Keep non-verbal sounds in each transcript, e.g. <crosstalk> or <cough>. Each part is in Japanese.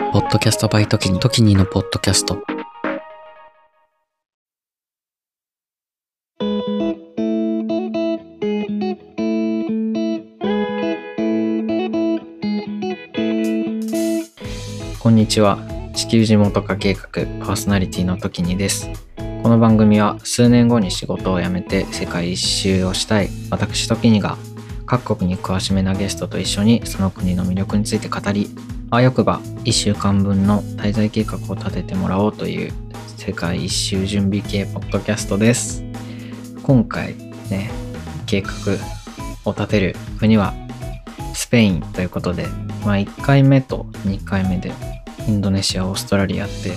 ポッドキャストバイトキニ、トキニのポッドキャスト。こんにちは。地球地元化計画パーソナリティの時にです。この番組は数年後に仕事を辞めて世界一周をしたい私時にが各国に詳しめなゲストと一緒にその国の魅力について語り、あよくば1週間分の滞在計画を立ててもらおうという世界一周準備系ポッドキャストです。今回ね、計画を立てる国はスペインということで、まあ1回目と2回目でインドネシア、オーストラリアって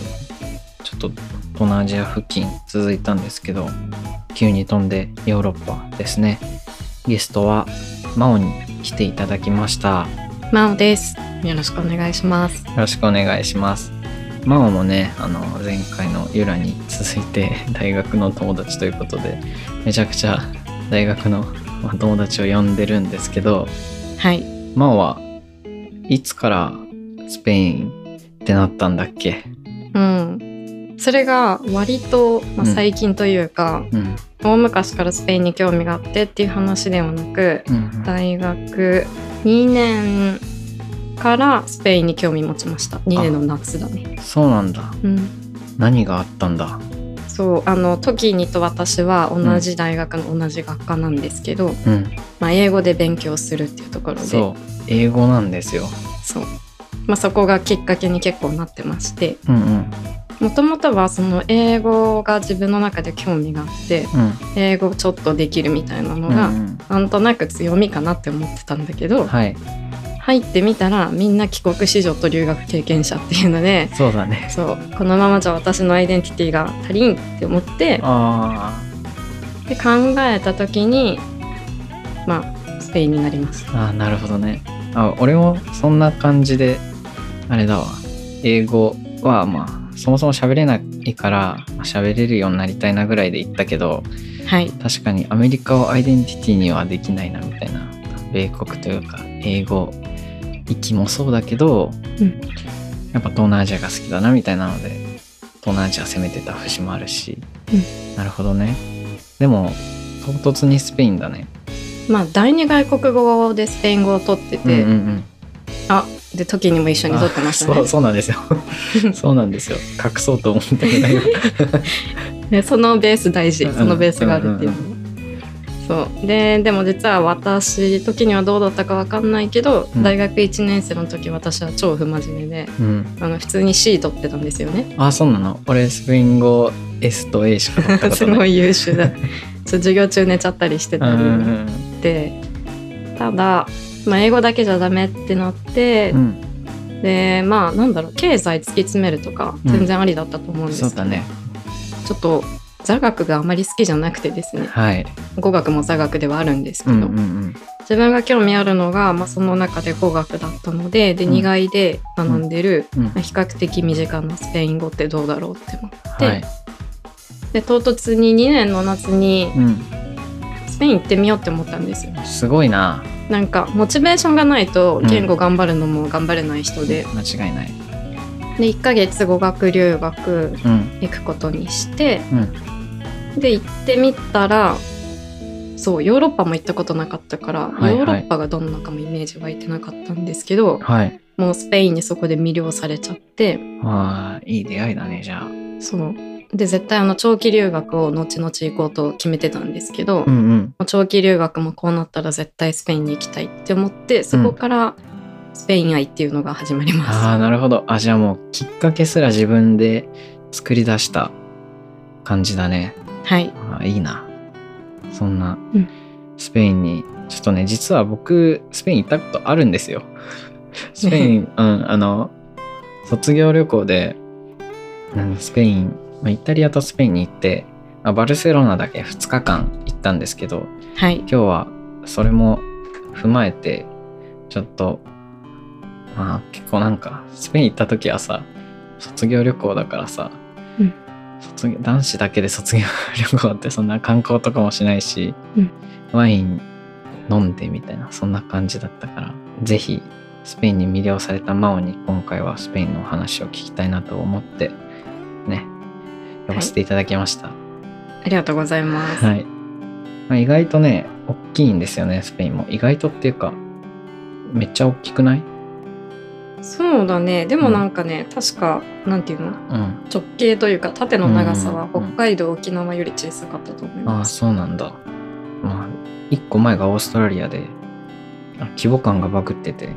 ちょっと東南アジア付近続いたんですけど、急に飛んでヨーロッパですね。ゲストはマオに来ていただきました。まおです。よろしくお願いします。よろしくお願いします。マオもね、あの前回のユラに続いて <laughs> 大学の友達ということで、めちゃくちゃ大学のまあ友達を呼んでるんですけど、はい。マオはいつからスペインってなったんだっけ？うん。それが割と、まあ、うん最近というか、うん。大昔からスペインに興味があってっていう話ではなく、うん、大学2年からスペインに興味持ちました。2年の夏だね。そうなんだ。うん。何があったんだ？そうあのトキニと私は同じ大学の同じ学科なんですけど、うん。まあ、英語で勉強するっていうところでそう。英語なんですよ。そうまあ、そこがきっかけに結構なってましてうんうん。もともとはその英語が自分の中で興味があってうん。英語ちょっとできるみたいなのが、うんうんなんとなく強みかなって思ってたんだけど、はい。入ってみたらみんな帰国子女と留学経験者っていうのでそうだね。そうこのままじゃ私のアイデンティティが足りんって思ってあで考えた時にまあスペインになりました。ーあー、なるほどね。あ、俺もそんな感じで、あれだわ。英語はまあ、そもそも喋れないから、まあ喋れるようになりたいなぐらいで言ったけど、はい、確かにアメリカをアイデンティティにはできないなみたいな。米国というか、英語、息もそうだけど、うんやっぱ東南アジアが好きだなみたいなので、東南アジア攻めてた節もあるし、うなるほどね。でも、唐突にスペインだね。まあ第二外国語でスペイン語を取ってて、うんうんうんあで時にも一緒に取ってましたね。あそうそうなんですよ。<laughs> そうなんですよ。隠そうと思ったけどでそのベース大事。うんそのベースがあるっていうそう。ででも実は私時にはどうだったかわかんないけど、うん。大学1年生の時私は超不真面目でうん。あの普通に C 取ってたんですよね。あそうなの？俺スペイン語 S と A しか取ったことない。<laughs> すごい優秀だ。<laughs> 授業中寝ちゃったりしてたり。でただ、まあ、英語だけじゃダメってなってう、ん。でまあなんだろう経済突き詰めるとかうん。全然ありだったと思うんです。けど、そうだね。ちょっと座学があまり好きじゃなくてですね。はい。語学も座学ではあるんですけど、うんうんうん。自分が興味あるのが、まあ、その中で語学だったのででうん。2外で学んでる、うん。まあ、比較的身近なスペイン語ってどうだろうって思って、はい。で唐突に2年の夏にうん。スペイン行ってみようって思ったんです。よすごいな。なんかモチベーションがないと言語頑張るのも頑張れない人で,、間違いない。で1ヶ月語学留学うん。行くことにしてうん。で行ってみたらそうヨーロッパも行ったことなかったから、はいはい。ヨーロッパがどんなかもイメージ湧いてなかったんですけどはい。もうスペインにそこで魅了されちゃって。あーいい出会いだねじゃあ。そうで絶対あの長期留学を後々行こうと決めてたんですけど、うんうん。長期留学もこうなったら絶対スペインに行きたいって思ってそこからスペイン愛っていうのが始まります。ああなるほど。あじゃあもうきっかけすら自分で作り出した感じだね。はい、あーいいな。そんなうん。スペインに、ちょっとね実は僕スペイン行ったことあるんですよ。<laughs> スペインうんあの卒業旅行で、うん、スペイン、まあ、イタリアとスペインに行って、まあ、バルセロナだけ2日間行ったんですけどはい、今日はそれも踏まえてちょっとまあ結構なんかスペイン行った時はさ卒業旅行だからさ、うん。卒業男子だけで卒業旅行って <laughs> そんな観光とかもしないし、うん。ワイン飲んでみたいなそんな感じだったからぜひスペインに魅了されたマオに今回はスペインのお話を聞きたいなと思ってね呼ばせていただきました。ありがとうございます。はい。まあ、意外とね、大きいんですよね、スペインも。意外とっていうか、めっちゃ大きくない？そうだね。でもなんかね、確か、なんていうの？うん。直径というか縦の長さはうん北海道、沖縄より小さかったと思いああ、ます。そうなんだ。まあ、一個前がオーストラリアで、あ規模感がバグってて、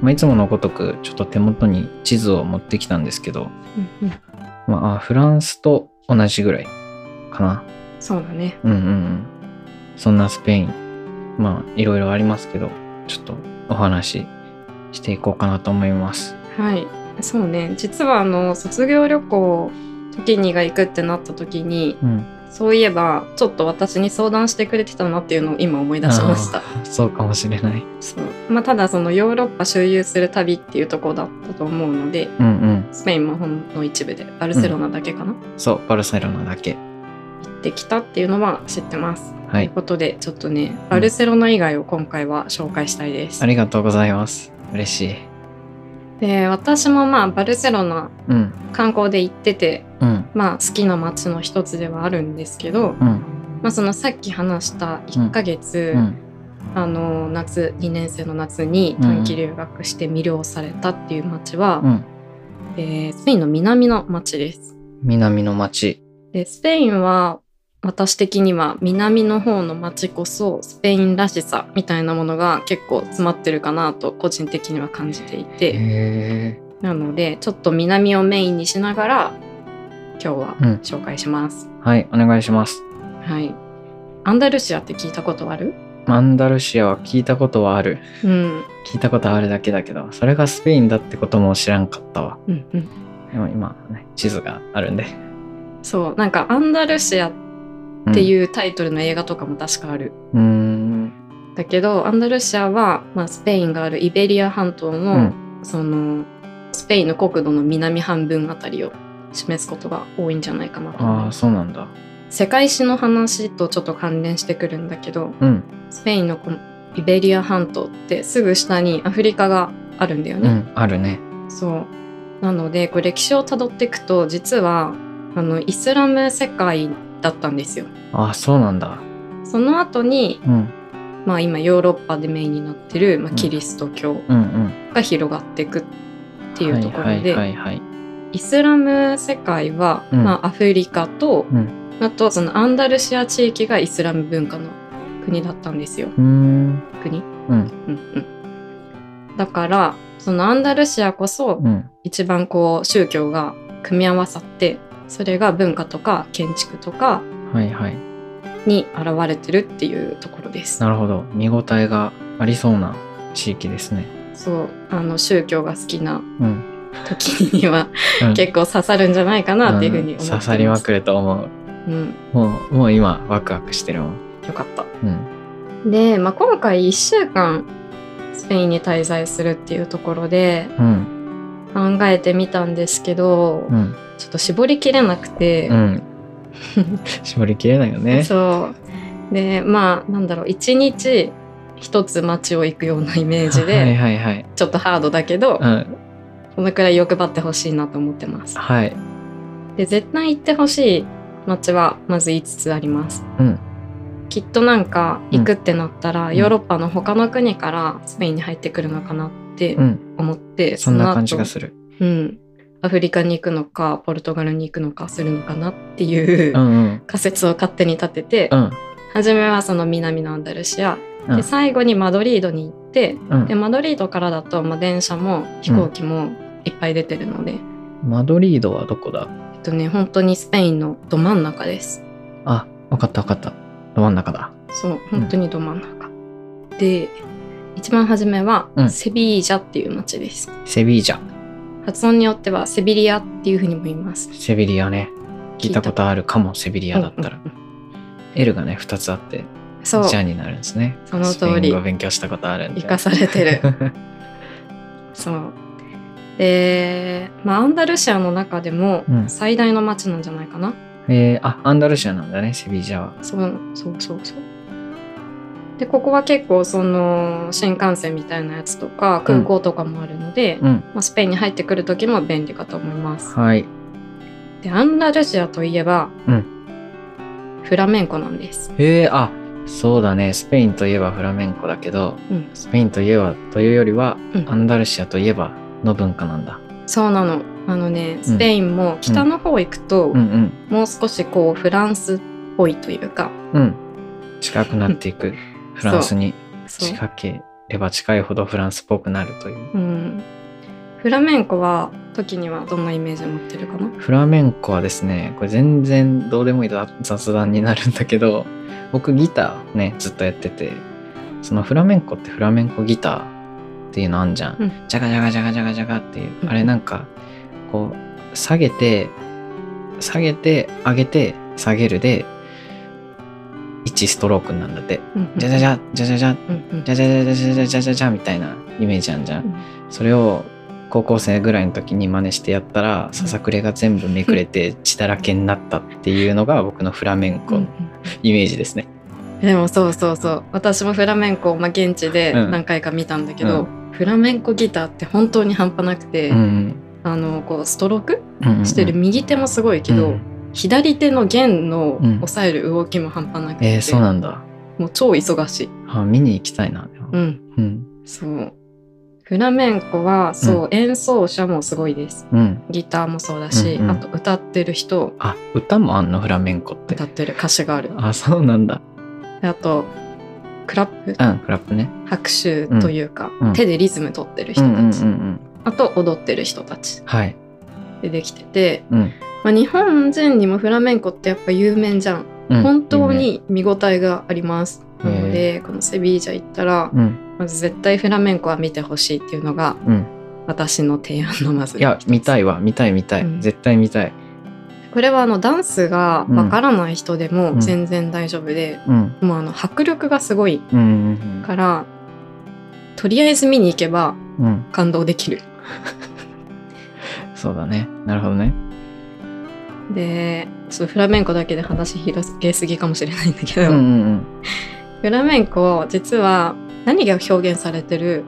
まあ、いつものごとくちょっと手元に地図を持ってきたんですけど、うんうんまああ、フランスと同じぐらいかな。そうだね。うんうんうん。そんなスペイン、まあ、いろいろありますけど、ちょっとお話ししていこうかなと思います。はい。そうね。実はあの卒業旅行時にが行くってなった時に、うん。そういえばちょっと私に相談してくれてたなっていうのを今思い出しました。そうかもしれない。そうまあ、ただそのヨーロッパ周遊する旅っていうところだったと思うのでうんうん。スペインもほんの一部でバルセロナだけかな、行そう、バルセロナだけ。ってきたっていうのは知ってます。はいという。ことでちょっとねバルセロナ以外を今回は紹介したいです。ありがとうございます。嬉しい。で私もまあバルセロナうん。観光で行っててうん。まあ好きな街の一つではあるんですけど、うん。まあ、そのさっき話した1ヶ月、うん。あの夏2年生の夏に短期留学して魅了されたっていう街は、うん。えースペインの南の街です。南の町。でスペインは私的には南の方の街こそスペインらしさみたいなものが結構詰まってるかなと個人的には感じていへてえ。なのでちょっと南をメインにしながら今日はうん紹介します。はい、お願いします。はい。アンダルシアって聞いたことある？アンダルシアは聞いたことはある。うん。聞いたことあるだけだけど、それがスペインだってことも知らんかったわ。うんうん。でも今ね、地図があるんで。そう。なんかアンダルシアっうん。ていうタイトルの映画とかも確かある。うーん。だけどアンダルシアは、まあ、スペインがあるイベリア半島の、うんそのスペインの国土の南半分あたりを示すことが多いんじゃないかなとあ。そうなんだ。世界史の話とちょっと関連してくるんだけどうん。スペインのこのイベリア半島ってすぐ下にアフリカがあるんだよね。うん、あるね。そうなのでこれ歴史をたどっていくと実はあのイスラム世界だったんですよ。ああ、そうなんだ。その後に、うん。まあ、今ヨーロッパでメインになってる、まあ、うんキリスト教。が広がっていくっていうところで。イスラム世界は、うんまあ、アフリカと、うんあとそのアンダルシア地域がイスラム文化の国だったんですよ。国、うん。うんうん、だからそのアンダルシアこそうん。一番こう宗教が組み合わさってそれが文化とか建築とかはいはい。に現れてるっていうところです。なるほど。見応えがありそうな地域ですね。そうあの宗教が好きなうん。時にはうん結構刺さるんじゃないかなっていうふうに思ってます。ん刺さりまくると思う。うん、もう、もう今、ワクワクしてるもん。よかった。うん。で、まあ、今回1週間スペインに滞在するっていうところでうん。考えてみたんですけど、うん。ちょっと絞りきれなくて、うん。<laughs> 絞りきれないよね。そうでまあなんだろう一日一つ街を行くようなイメージで、はいはいはい。ちょっとハードだけど、うん。このくらい欲張ってほしいなと思ってます。はい。で絶対行ってほしい街はまず5つあります。うん。きっとなんか行くってなったら、んヨーロッパの他の国からスペインに入ってくるのかなってうん。思って、そんな感じがる。する。うん。アフリカに行くのか、ポルトガルに行くのかするのかなっていううんうん。仮説を勝手に立てて、うん。初めはその南のアンダルシア、うんで最後にマドリードに行って、うんでマドリードからだと、まあ、電車も飛行機もいっぱい出てるので、マドリードはどこだ？えっとね本当にスペインのど真ん中ですあ、わかったわかった。ど真ん中だ。そう本当にど真ん中、で一番初めは、うんセビージャっていう街ですセビージャ。発音によってはセビリアっていうふうにも言いますセビリアね。聞いたことあるかも、セビリアだったらうん。うんうん L がね、2つあって、そうジャになるんですね。その通り勉強したことあるんで。生かされてる <laughs> そうで、まあ、アンダルシアの中でもうん最大の町なんじゃないかな、えー、あ、アンダルシアなんだね、セビージャは。そうそうそうそうでここは結構その新幹線みたいなやつとか空港とかもあるので、うん。まあ、スペインに入ってくる時も便利かと思います。はい。でアンダルシアといえば、うんフラメンコなんです。へえ、あ、そうだね。スペインといえばフラメンコだけど、うん、スペインといえばというよりは、うんアンダルシアといえばの文化なんだ。そうなの。あのねスペインも北の方行くと、うんうん。もう少しこうフランスっぽいというかうん。近くなっていく。フランスに近ければ近いほどフランスっぽくなるという。うん、フラメンコは時にはどんなイメージを持ってるかな？フラメンコはですね、これ全然どうでもいい雑雑談になるんだけど、僕ギターね、ずっとやってて、そのフラメンコってフラメンコギターっていうのあんじゃん。うんジャガジャガジャガジャガジャガっていう。うんあれなんか、こう、下げて、下げて、上げて、下げるで、1ストロークになんだって。うんじゃじゃじゃ、じゃじゃじゃ、うんうんじゃじゃじゃじゃじゃじゃじゃじゃみたいなイメージあんじゃん。うんそれを高校生ぐらいの時に真似してやったらささくれが全部めくれて血だらけになったっていうのが僕のフラメンコうんイメージですね。でもそうそうそう私もフラメンコを、まあ、現地でうん何回か見たんだけど、フラメンコギターって本当に半端なくて、うんあのこうストロークうんうんしてる右手もすごいけど、うん左手の弦のうん押さえる動きも半端なくて、えー、そうなんだ。もう超忙しい。あ見に行きたいな。うん、うんそうフラメンコはそう、演奏者もすごいですうん。ギターもそうだし、うんうんあと歌ってる人あ歌もあんの？フラメンコって歌。ってる歌詞があるあそうなんだ。であとクラップ？うんクラップね。拍手というか、うん手でリズム取ってる人うんうんたち、うんうん。あと踊ってる人たちはい。でできてて、うん。まあ、日本人にもフラメンコってやっぱ有名じゃん、うん。本当。に見応えがあります、へえなのでこのセビージャ行ったらうん。まず絶対フラメンコは見てほしいっていうのがうん。私の提案のまず。いや見たいいわ。見たい見たい、うん。絶対見たい。これはあのダンスがわからない人でもうん。全然大丈夫で、うん。もうあの迫力がすごいうんうんからとりあえず見に行けばうんうん。感動できる。そうだね。なるほどね。でちょっとフラメンコだけで話広げすぎかもしれないんだけど、うんうんうん。フラメンコ実は何が表現されてる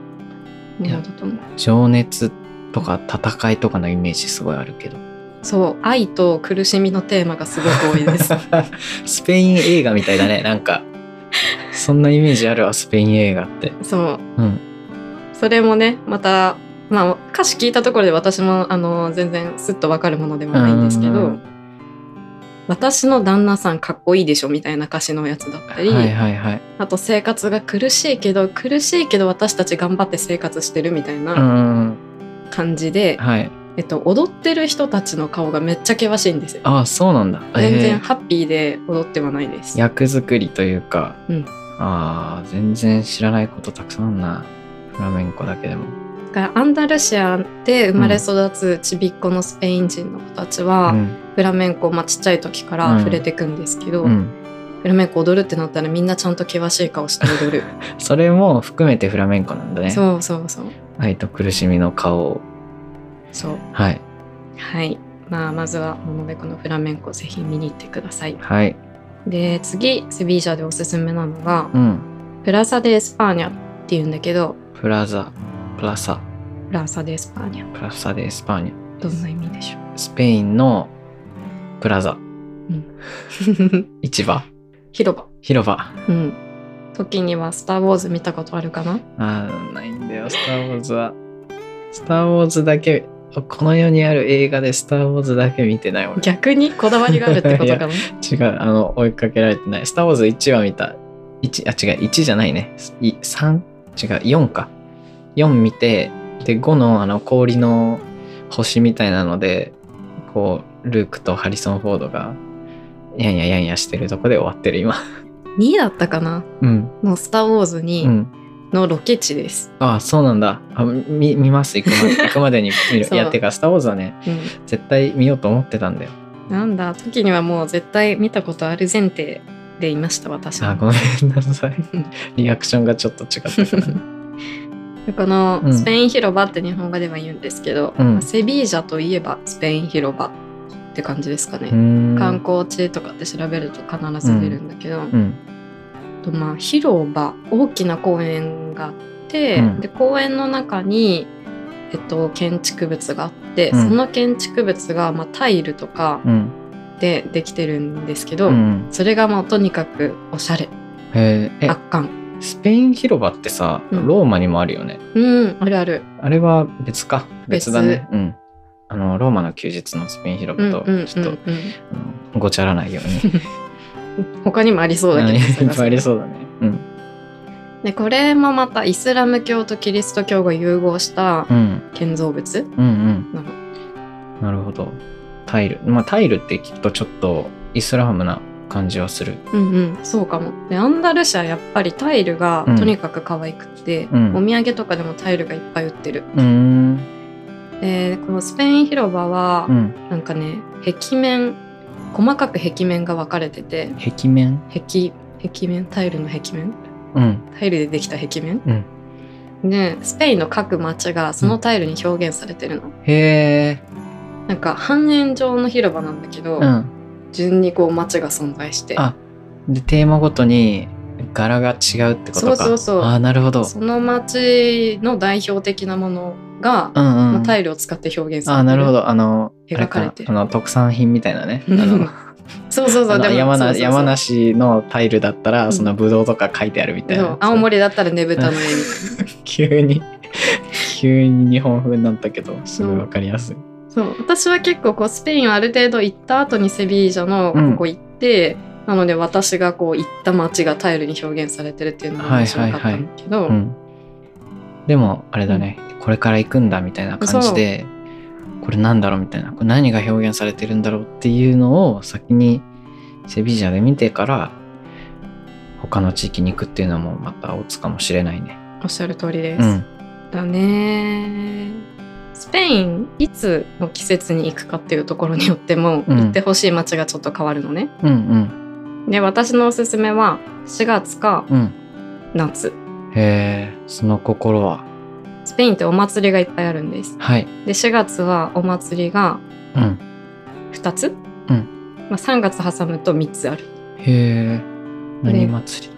ものだと思う。情熱とか戦いとかのイメージすごいあるけど。そう愛と苦しみのテーマがすごく多いです。<laughs> スペイン映画みたいだね。なんかそんなイメージあるわスペイン映画って。そう。うん。それもねまたまあ歌詞聞いたところで私もあの全然スッとわかるものではないんですけど私の旦那さんかっこいいでしょみたいな歌詞のやつだったり、はいはいはい。あと生活が苦しいけど苦しいけど私たち頑張って生活してるみたいなん感じで、はい。えっと、踊ってる人たちの顔がめっちゃ険しいんですよ。ああそうなんだ。全えー。然ハッピーで踊ってはないです。役作りというか、うん。ああ全然知らないことたくさんあるな。フラメンコだけでも。だからアンダルシアで生まれ育つちびっこのスペイン人の子たちは、うんフラメンコ、まあ、ちっちゃい時から触れていくんですけど、うんフラメンコ踊るってなったらみんなちゃんと険しい顔して踊る。<laughs> それも含めてフラメンコなんだねそうそうそう。愛と苦しみの顔をそう。はいはい。まあ、まずはモノベコのフラメンコぜひ見に行ってください。はいで、次、セビージャでおすすめなのが、うんプラサ・デ・エスパーニャっていうんだけど、プラザプラサプラサ・デ・エスパーニャ。プラサでエスパーニャ。どんな意味でしょスペインのプラザ。う。うん、<laughs> 市場。広場。広場。うん。時には、スター・ウォーズ見たことあるかな？あーないんだよ。スター・ウォーズは。スター・ウォーズだけこの世にある映画でスター・ウォーズだけ見てない俺。逆にこだわりがあるってことかな？<laughs> 違う。あの追いかけられてない。スター・ウォーズ1は見た。1あ違う。1じゃないね。い3違う。4か。4見てで5のあの氷の星みたいなのでこうルークとハリソン・フォードがやんややんやしてるとこで終わってる今。2だったかな？うん。のスター・ウォーズうにん。のロケ地です。ああそうなんだ。あ見見ます？行くまで <laughs> 行くまでに見る。いやてかスター・ウォーズはねうん。絶対見ようと思ってたんだよ。なんだ、時にはもう絶対見たことある前提でいました、私は。あごめんなさい。リアクションがちょっと違ったからで <laughs> このうん。スペイン広場って日本語では言うんですけど、うん。セビージャといえばスペイン広場って感じですかね。観光地とかって調べると必ず出るんだけど、うん。とまあ広場大きな公園があって、うん。で公園の中に、えっと、建築物があって、うん。その建築物が、まあ、タイルとかうん。でできてるんですけど、うん。それがまあとにかくおしゃれ。圧巻スペイン広場ってさうん。ローマにもあるよね、うんあるある。あれは別か？別。別だね。うん。あのローマの休日のスペイン広場とうんうんうんちょっと、ごちゃらないように。<laughs> 他にもありそうだけど <laughs> いっぱいありうそうだね。うん。でこれもまたイスラム教とキリスト教が融合したうん。建造物うんうん。なの。なるほど。タイル。まあタイルって聞くとちょっとイスラムな感じはする。うんうんそうかも。でアンダルシアやっぱりタイルがうん。とにかく可愛くって、うん。お土産とかでもタイルがいっぱい売ってる。うーん。でこのスペイン広場は、うん。なんかね壁面細かく壁面が分かれてて壁面？壁壁面？タイルの壁面？うん。タイルでできた壁面？うん。でスペインの各町がそのタイルに表現されてるの、へえなんか半円状の広場なんだけど、うん順にこう町が存在して。あでテーマごとに柄が違うってことか。そうそうそう。あーなるほど。その町の代表的なものが、うんうん、まあタイルを使って表現されてる。あーなるほど。あの描かれてる。あの特産品みたいなね。<laughs> そうそうそう。でも山梨山梨のタイルだったら、うん。そのブドウとか書いてあるみたいな。そう。青森だったらねぶたの絵みたいな。<laughs> 急に急に日本風になったけどすごいわかりやすい、そう。私は結構こうスペインをある程度行った後にセビージャのうんここ行って、なので私がこう行った街がタイルに表現されてるっていうのも面白かったんだけど、うん、でもあれだね、これから行くんだみたいな感じでこれなんだろうみたいな。これ何が表現されてるんだろうっていうのを先にセビージャで見てから他の地域に行くっていうのもまたオツかもしれないね。おっしゃる通りです。うん、だねスペインいつの季節に行くかっていうところによっても、うん。行ってほしい街がちょっと変わるのね。うんで私のおすすめは4月かうん。うん夏。へえその心は？スペインってお祭りがいっぱいあるんです。はい。で4月はお祭りがうん。2つ、うん。まあ、3月挟むと3つある。へえ何祭り？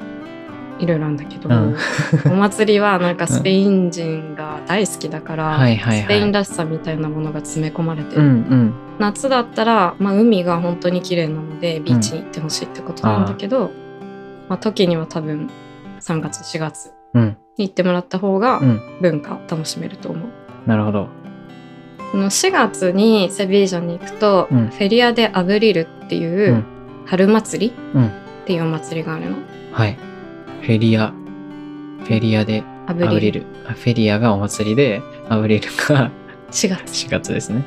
いろいろあるんだけど、うん。<laughs> お祭りはなんかスペイン人が大好きだから、スペインらしさみたいなものが詰め込まれてる、うんうん。夏だったら、まあ、海が本当に綺麗なのでビーチに行ってほしいってことなんだけど、まあ、時には多分3月4月うん。に行ってもらった方がうん。文化を楽しめると思う。なるほど。この4月にセビージャに行くと、うん。フェリア・デ・アブリルっていううん。春祭りうん。っていうお祭りがあるの。はいフェリアフェリアでアブリル。フェリアがお祭りでアブリルが4月。4月ですね。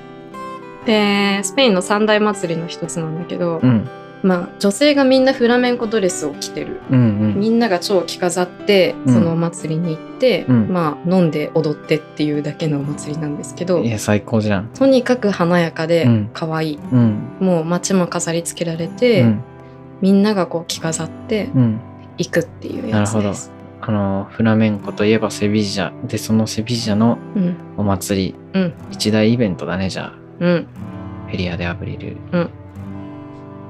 でスペインの三大祭りの一つなんだけど、うん。まあ女性がみんなフラメンコドレスを着てる。うんみんなが蝶を着飾ってうん。そのお祭りに行って、うん。まあ飲んで踊ってっていうだけのお祭りなんですけどうんいや最高じゃん。とにかく華やかでうん。可愛い、うん。もう街も飾り付けられうて、ん。みんながこう着飾ってうん行くっていうやつです。あのフラメンコといえばセビージャでそのセビージャのうん。お祭り、うん。一大イベントだねじゃあ。うん、フェリアでアブリル。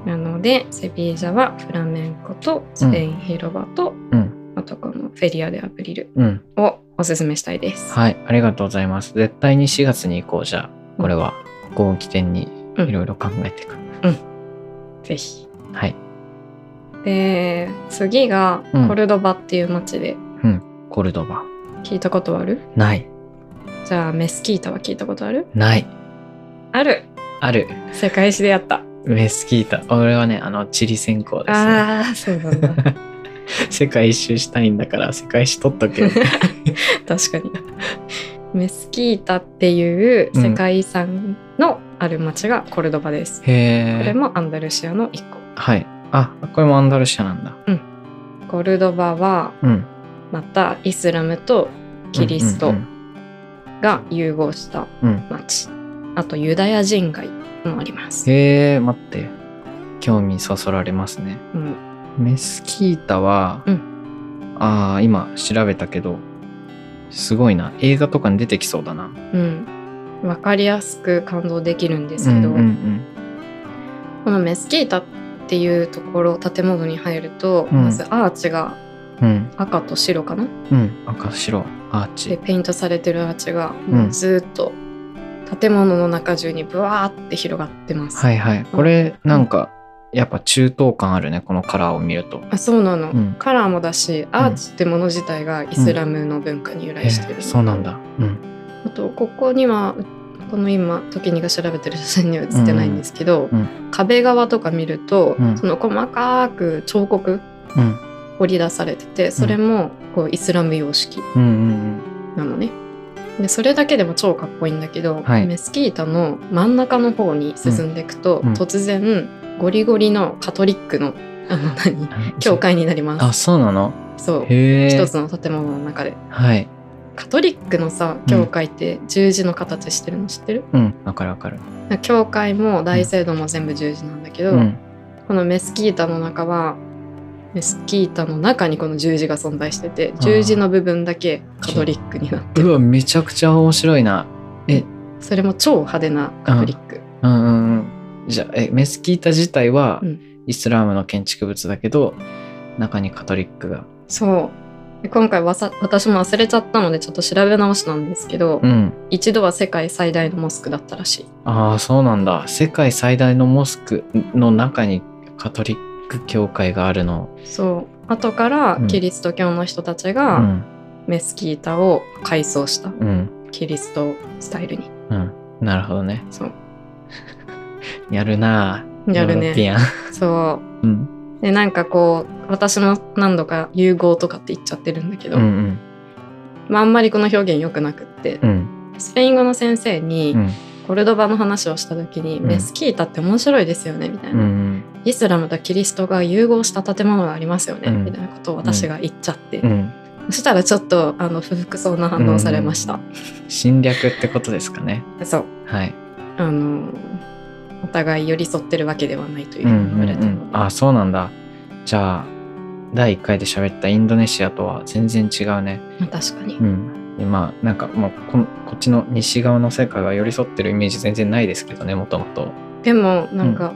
なのでセビージャはフラメンコとスペイン広場と、うん。あとこのフェリア・デ・アブリルうん。をおすすめしたいです。はいありがとうございます。絶対に4月に行こうじゃあ。これはここを起点にうん。いろいろ考えていく、ぜひ。はいで次がうん。コルドバっていう街で。コルドバ。聞いたことある、ない。じゃあメスキータは聞いたことある？ない。ある。ある。世界史でやった。メスキータ。俺はねあの地理専攻ですね。ああそうなんだ。<laughs> 世界一周したいんだから世界史取っとけよ。<laughs> 確かに。メスキータっていう世界遺産のある町がコルドバです。へえこれもアンダルシアの一個。はいあこれもアンダルシアなんだ。コルドバはうん。またイスラムとキリストうんが融合したうん。町。あとユダヤ人街もあります。へえ待って。興味そそられますね。うん。メスキータは、うん。ああ今調べたけどすごいな。映画とかに出てきそうだな。うん、分かりやすく感動できるんですけど、うんうんこのメスキータっていうところ建物に入ると、うん。まずアーチがうん。赤と白かな？うん。赤白アーでチペイントされてるアーチがずっと建物の中中にブワーって広がってます。はいはい。これなんかやっぱ中東感あるねこのカラーを見ると。あそうなの、うん。カラーもだしアーチってもの自体がイスラムの文化に由来してる、えそうなんだ。うん。あとここにはこの今時にが調べてる写真には写ってないんですけど、うん。壁側とか見ると、うん。その細かく彫刻うん。彫り出されててそれもこうイスラム様式うんうんなのね。でそれだけでも超かっこいいんだけど、はい。メスキータの真ん中の方に進んでいくと、うん。うん。突然ゴリゴリのカトリックのあの何？う。ん教会になります。あそうなの？そう。一つの建物の中で。はいカトリックのさ教会って十字の形してるの知ってる、うん。わかるわかる。教会も大聖堂も全部十字なんだけど、うん。このメスキータの中はメスキータの中にこの十字が存在してて十字の部分だけカトリックになってる。うわめちゃくちゃ面白いな。え。それも超派手なカトリック、うん。うんうんじゃあえメスキータ自体はうん。イスラームの建築物だけど中にカトリックが。そう。で今回わさ私も忘れちゃったのでちょっと調べ直しなんですけど、うん。一度は世界最大のモスクだったらしい。ああそうなんだ。世界最大のモスクの中にカトリック教会があるの。そう。後からうん。キリスト教の人たちうがん。メスキータを改装した。うん。キリストスタイルに。うん。なるほどね。そう。やるなあ。やるね。そう。ん。うでなんかこう私も何度か融合とかって言っちゃってるんだけど、うんうん。まあ、あんまりこの表現良くなくって、うん。スペイン語の先生にうん。コルドバの話をした時に、うん。メスキータって面白いですよねみたいうんうな、ん。イスラムとキリストが融合した建物がありますよね、うん。みたいなことを私が言っちゃって、うん。そしたらちょっとあの不服そうな反応をされました、侵略ってことですかね。そう。はい。あのお互い寄り添ってるわけではないといううんふうに言われたので、うんうんあそうなんだ。じゃあ第1回で喋ったインドネシアとは全然違うね。まあ確かに、うん。今なんかもうこんこっちの西側の世界は寄り添ってるイメージ全然ないですけどねもともと。でもなんか、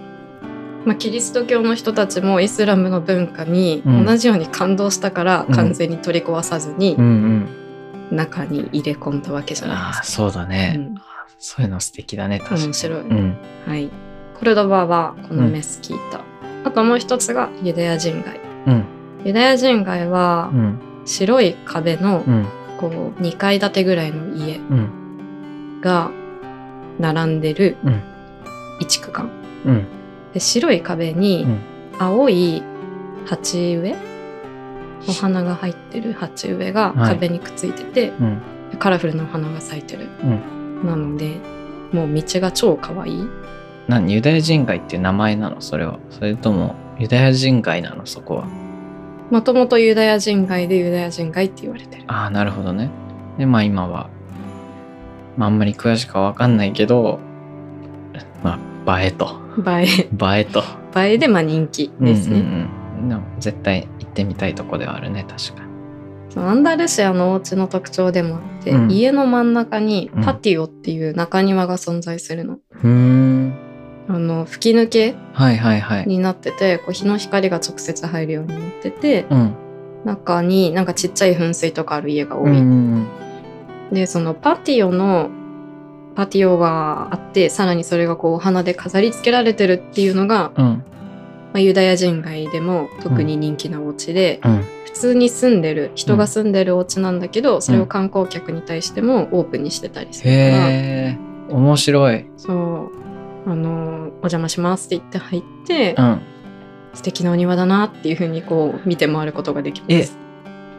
まあ、キリスト教の人たちもイスラムの文化にうん。同じように感動したからうん。完全に取り壊さずにうんうん。中に入れ込んだわけじゃないああですか。そうだね、うん。そういうの素敵だね確かに。面白い。うん。はい、コルドバはこのメスキータ、あともう一つがユダヤ人街。うん。ユダヤ人街はうん。白い壁のうん。こう2階建てぐらいの家うん。が並んでるうん。一区間。うん。で白い壁にうん。青い鉢植えお花が入ってる鉢植えがはい。壁にくっついてて、うん。カラフルなお花が咲いてる、うん。なのでもう道が超可愛い何ユダヤ人街っていう名前なの？それは。それともユダヤ人街なの？そこは。もともとユダヤ人街でユダヤ人街って言われてる。ああなるほどね。でまあ今は、まあ、あんまり詳しくはわかんないけどまあ映えと。映映えと。え映えでまあ人気ですね、うんうんうん、絶対行ってみたいとこではあるね確か。にアンダルシアのお家の特徴でもあって、うん。家の真ん中にうん。パティオっていう中庭が存在するの。うーんあの吹き抜けはいはいはい。になっててこう日の光が直接入るようになっててうん。中になんかちっちゃい噴水とかある家が多い。うんうんでそのパティオのパティオがあってさらにそれがこうお花で飾り付けられてるっていうのが、うん。まあ、ユダヤ人街でも特に人気なお家で、うん。普通に住んでる人が住んでるお家なんだけど、それを観光客に対してもオープンにしてたりするから、面白い。そうあのお邪魔しますって言って入って、うん。素敵なお庭だなっていうふうにこう見て回ることができます。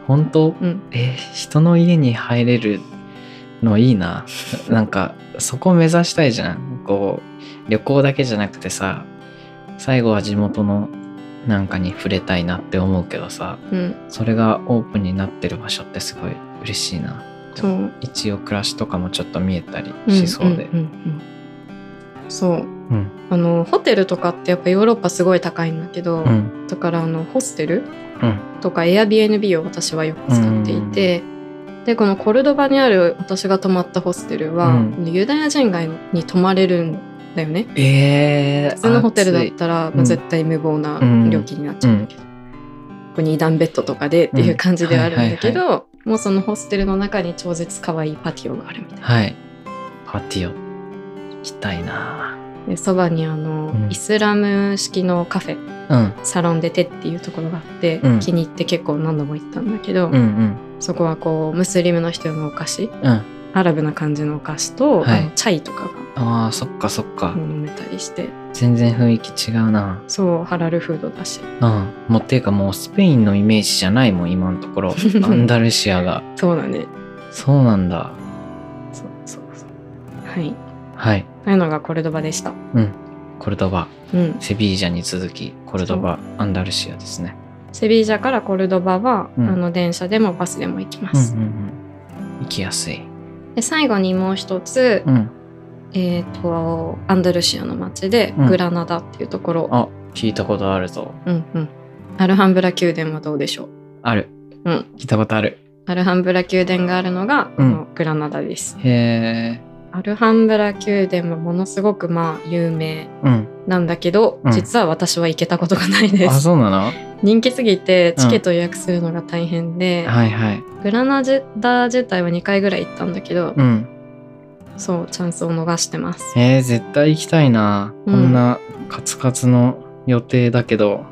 本当？うん、えー人の家に入れるのいいな。<laughs> なんかそこ目指したいじゃん。こう旅行だけじゃなくてさ最後は地元のなんかに触れたいなって思うけどさうん、それがオープンになってる場所ってすごい嬉しいな。一応暮らしとかもちょっと見えたりしそうで。んんうんうんそう。うん。あのホテルとかってやっぱヨーロッパすごい高いんだけど、うん。だからあのホステルうん。とか Airbnb を私はよく使っていて、でこのコルドバにある私が泊まったホステルは、うん。ユダヤ人街に泊まれるんだよね。えー、普通のホテルだったら、うんまあ、絶対無謀な料金になっちゃう。ん。だけど、こに2段ベッドとかでっていう感じではあるんだけど、もうそのホステルの中に超絶可愛いパティオがあるみたいな。はい。パティオ。行きたいなでそばにあの、うんイスラム式のカフェうん。サロンでテっていうところがあって、うん気に入って結構何度も行ったんだけど、うんうん。そこはこうムスリムの人のお菓子うん。アラブな感じのお菓子と、はいチャイとかがああ、そっかそっか。飲めたりして全然雰囲気違うなそうハラルフードだしうん。もうっていうかもうスペインのイメージじゃないもん、今のところ。<laughs> アンダルシアが。そうだねそうなんだ。そうそうそうはいはい。というのがコルドバでしたうん。コルドバ。うんセビージャに続き、コルドバ、アンダルシアですね。セビージャからコルドバは、うんあの電車でもバスでも行きます、うんうんうん。行きやすい。で最後にもう一つ、うん。えっ、とアンダルシアの町で、うんグラナダっていうところあ、聞いたことあるぞ。うんうんアルハンブラ宮殿はどうでしょう？ある。うん聞いたことある。アルハンブラ宮殿があるのが、うんこのグラナダですへえ。アルハンブラ宮殿はものすごくまあ有名うん。なんだけど、うん実は私は行けたことがないであ、すそうなの？人気すぎてチケット予約するのが大変で、はいはい。グラナダ自体は2回ぐらい行ったんだけど、うん。そうチャンスを逃してますえー、絶対行きたいな。うんこんなカツカツの予定だけど、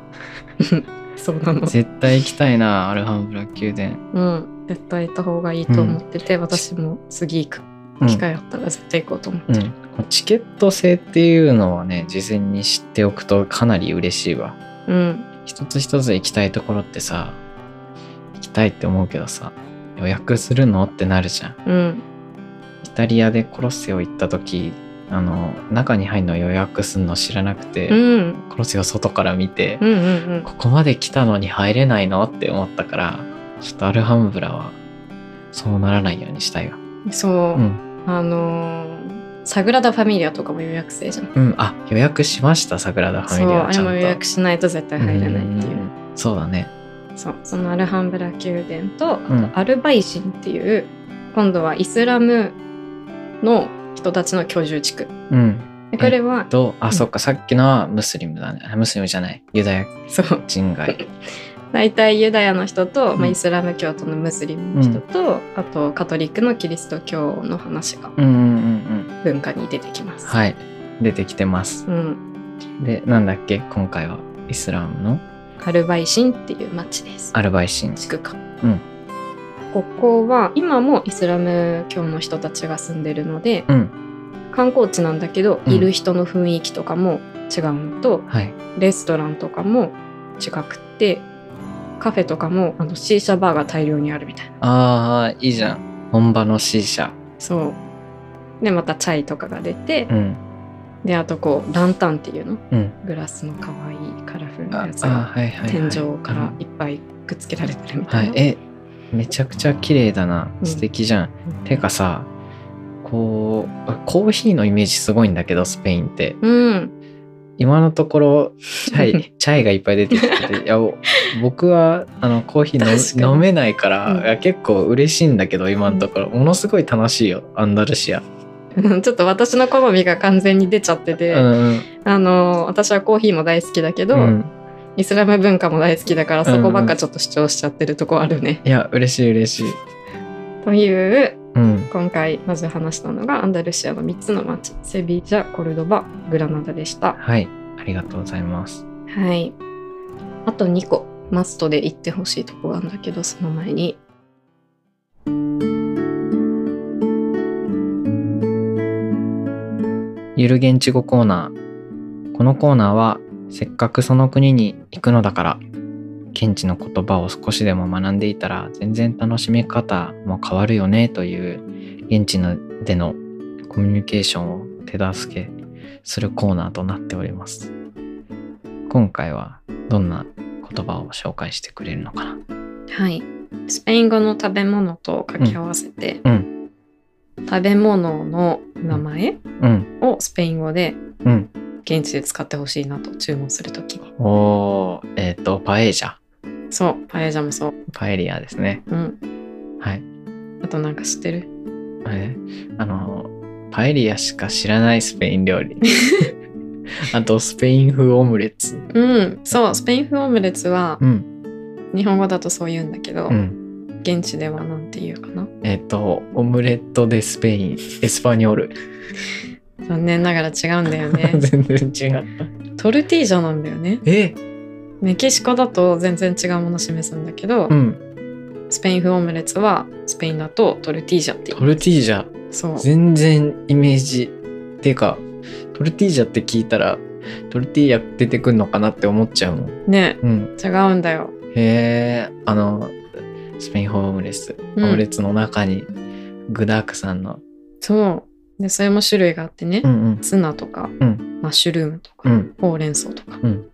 <laughs> そうなの絶対行きたいな、アルハンブラ宮殿。うん絶対行った方がいいと思ってて、私も次行くうん。機会あったら絶対行こうと思ってる、うん、チケット制っていうのはね事前に知っておくとかなり嬉しいわ。うん。一つ一つ行きたいところってさ行きたいって思うけどさ予約するのってなるじゃん。うん。イタリアでコロッセオ行った時あの中に入るの予約するの知らなくて、うん。コロッセオ外から見て、うんうんここまで来たのに入れないのって思ったからちょっとアルハンブラはそうならないようにしたいわ。うんそう、うんあのーサグラダ・ファミリアとかも予約制じゃん。うんあ予約しましたサグラダ・ファそうミリアちゃんと。あれも予約しないと絶対入れないっていう。うんそうだね。そうそのアルハンブラ宮殿とあとうん。アルバイシンっていう、今度はイスラムの人たちの居住地区。うん。でこれはとあ、うんそっかさっきのはムスリムだね。あムスリムじゃない。ユダヤそう。人外 <laughs> 大体ユダヤの人と、うん。まあ、イスラム教徒のムスリムの人と、あとカトリックのキリスト教の話がうんうんうんうん。文化に出てきます。はい。出てきてます。うん、でなんだっけ？今回は。イスラムの？アルバイシンっていう町です。アルバイシン。地区か。うん。ここは今もイスラム教の人たちが住んでるので、うん。観光地なんだけど、うん。いる人の雰囲気とかも違うのとはい。レストランとかも違くってカフェとかもあのシーシャバーが大量にあるみたいな。あーいいじゃん。本場の C 社そう。でまたチャイとかが出て、うん。であとこうランタンっていうの？うん。グラスの可愛いカラフルなあやつが天井からいっぱいくっつけられてるみたいな、はい。えめちゃくちゃ綺麗だな。うん。素敵じゃん、てかさこうコーヒーのイメージすごいんだけどスペインって。うん今のところチャイ <laughs> チャイがいっぱい出てきてていやお僕はあのコーヒー飲めないから、うん。結構嬉しいんだけど今のところ、ものすごい楽しいよアンダルシア、<laughs> ちょっと私の好みが完全に出ちゃってて、うんあの私はコーヒーも大好きだけど、うん、イスラム文化も大好きだからそこばっかちょっと主張しちゃってるとこあるね。いや嬉しい嬉しい、といううん、今回まず話したのがアンダルシアの3つの町。セビージャコルドバグラナダでした。はい。ありがとうございます。はい。あと2個マストで行ってほしいとこがあるんだけどその前に。ゆる現地語コーナー。このコーナーはせっかくその国に行くのだから現地の言葉を少しでも学んでいたら全然楽しみ方も変わるよねという現地のでのコミュニケーションを手助けするコーナーとなっております。今回はどんな言葉を紹介してくれるのかな？はい。スペイン語の食べ物と掛け合わせて、うん。食べ物の名前うん。をスペイン語でうん。現地で使ってほしいなと注文するときに。おーえっ、とパエージャそう、パエジャもそう。パエリアですね。うん。はい。あとなんか知ってる？えあのパエリアしか知らないスペイン料理。<laughs> あとスペイン風オムレツ。うん、そう、スペイン風オムレツはうん。日本語だとそう言うんだけど、うん。現地ではなんて言うかな？えっ、と、オムレットでスペイン、エスパニョール。<laughs> 残念ながら違うんだよね。<laughs> 全然違った。トルティージャなんだよね。え？メキシコだと全然違うもの示すんだけど、うん。スペイン風オムレツはスペインだとトルティージャってトルティージャ。そう全然イメージ。っていうか、トルティージャって聞いたら、トルティーヤ出てくんのかなって思っちゃうもん。ねうん。違うんだよへえ、あの、スペインホームレス。うんオムレツの中に具だくさんの。そうでそれも種類があってね、うんうん。ツナとか、うんマッシュルームとか、うん。ほうれん草とか、うん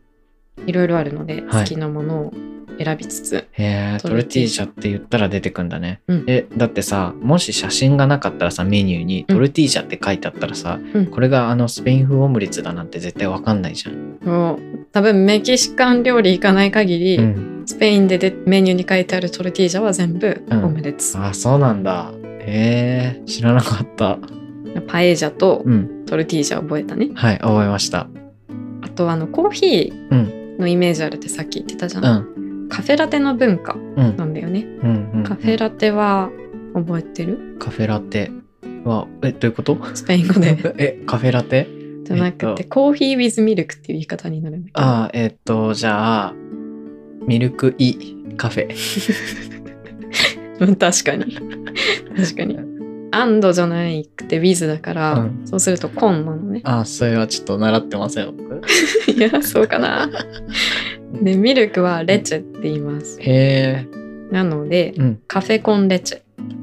いろいろあるので、はい好きなものを選びつつへえ、トトルティージルティージャって言ったら出てくんだね。うんえ、だってさ、もし写真がなかったらさ、メニューにトルティージャって書いてあったらさ、うんこれがあのスペイン風オムレツだなんて絶対わかんないじゃん。そう多分メキシカン料理行かない限り、うん。スペインででメニューに書いてあるトルティージャは全部うんオムレツ、あ、そうなんだ。へえ、知らなかった。パエジャとうん。トルティージャ覚えたね、はい、覚えました。あとあのコーヒうん。ーのイメージあるってさっき言ってたじゃん、うん。カフェラテの文化うん。なんだよね、うん。うん。カフェラテは覚えてる？カフェラテは、え、どういうこと？スペイン語で <laughs> え、カフェラテ？じゃなくて、えっとコーヒー with ミルクっていう言い方になるんだけどああ、えっと、じゃあ、ミルクイカフェ。<laughs> うん確かに確かにアンドじゃないくて with だから、うんそうするとコンなのねああ、それはちょっと習ってません、僕。<laughs> いやそうかなでミルクはレチェって言いますへえ。なのでうん。カフェコンレチ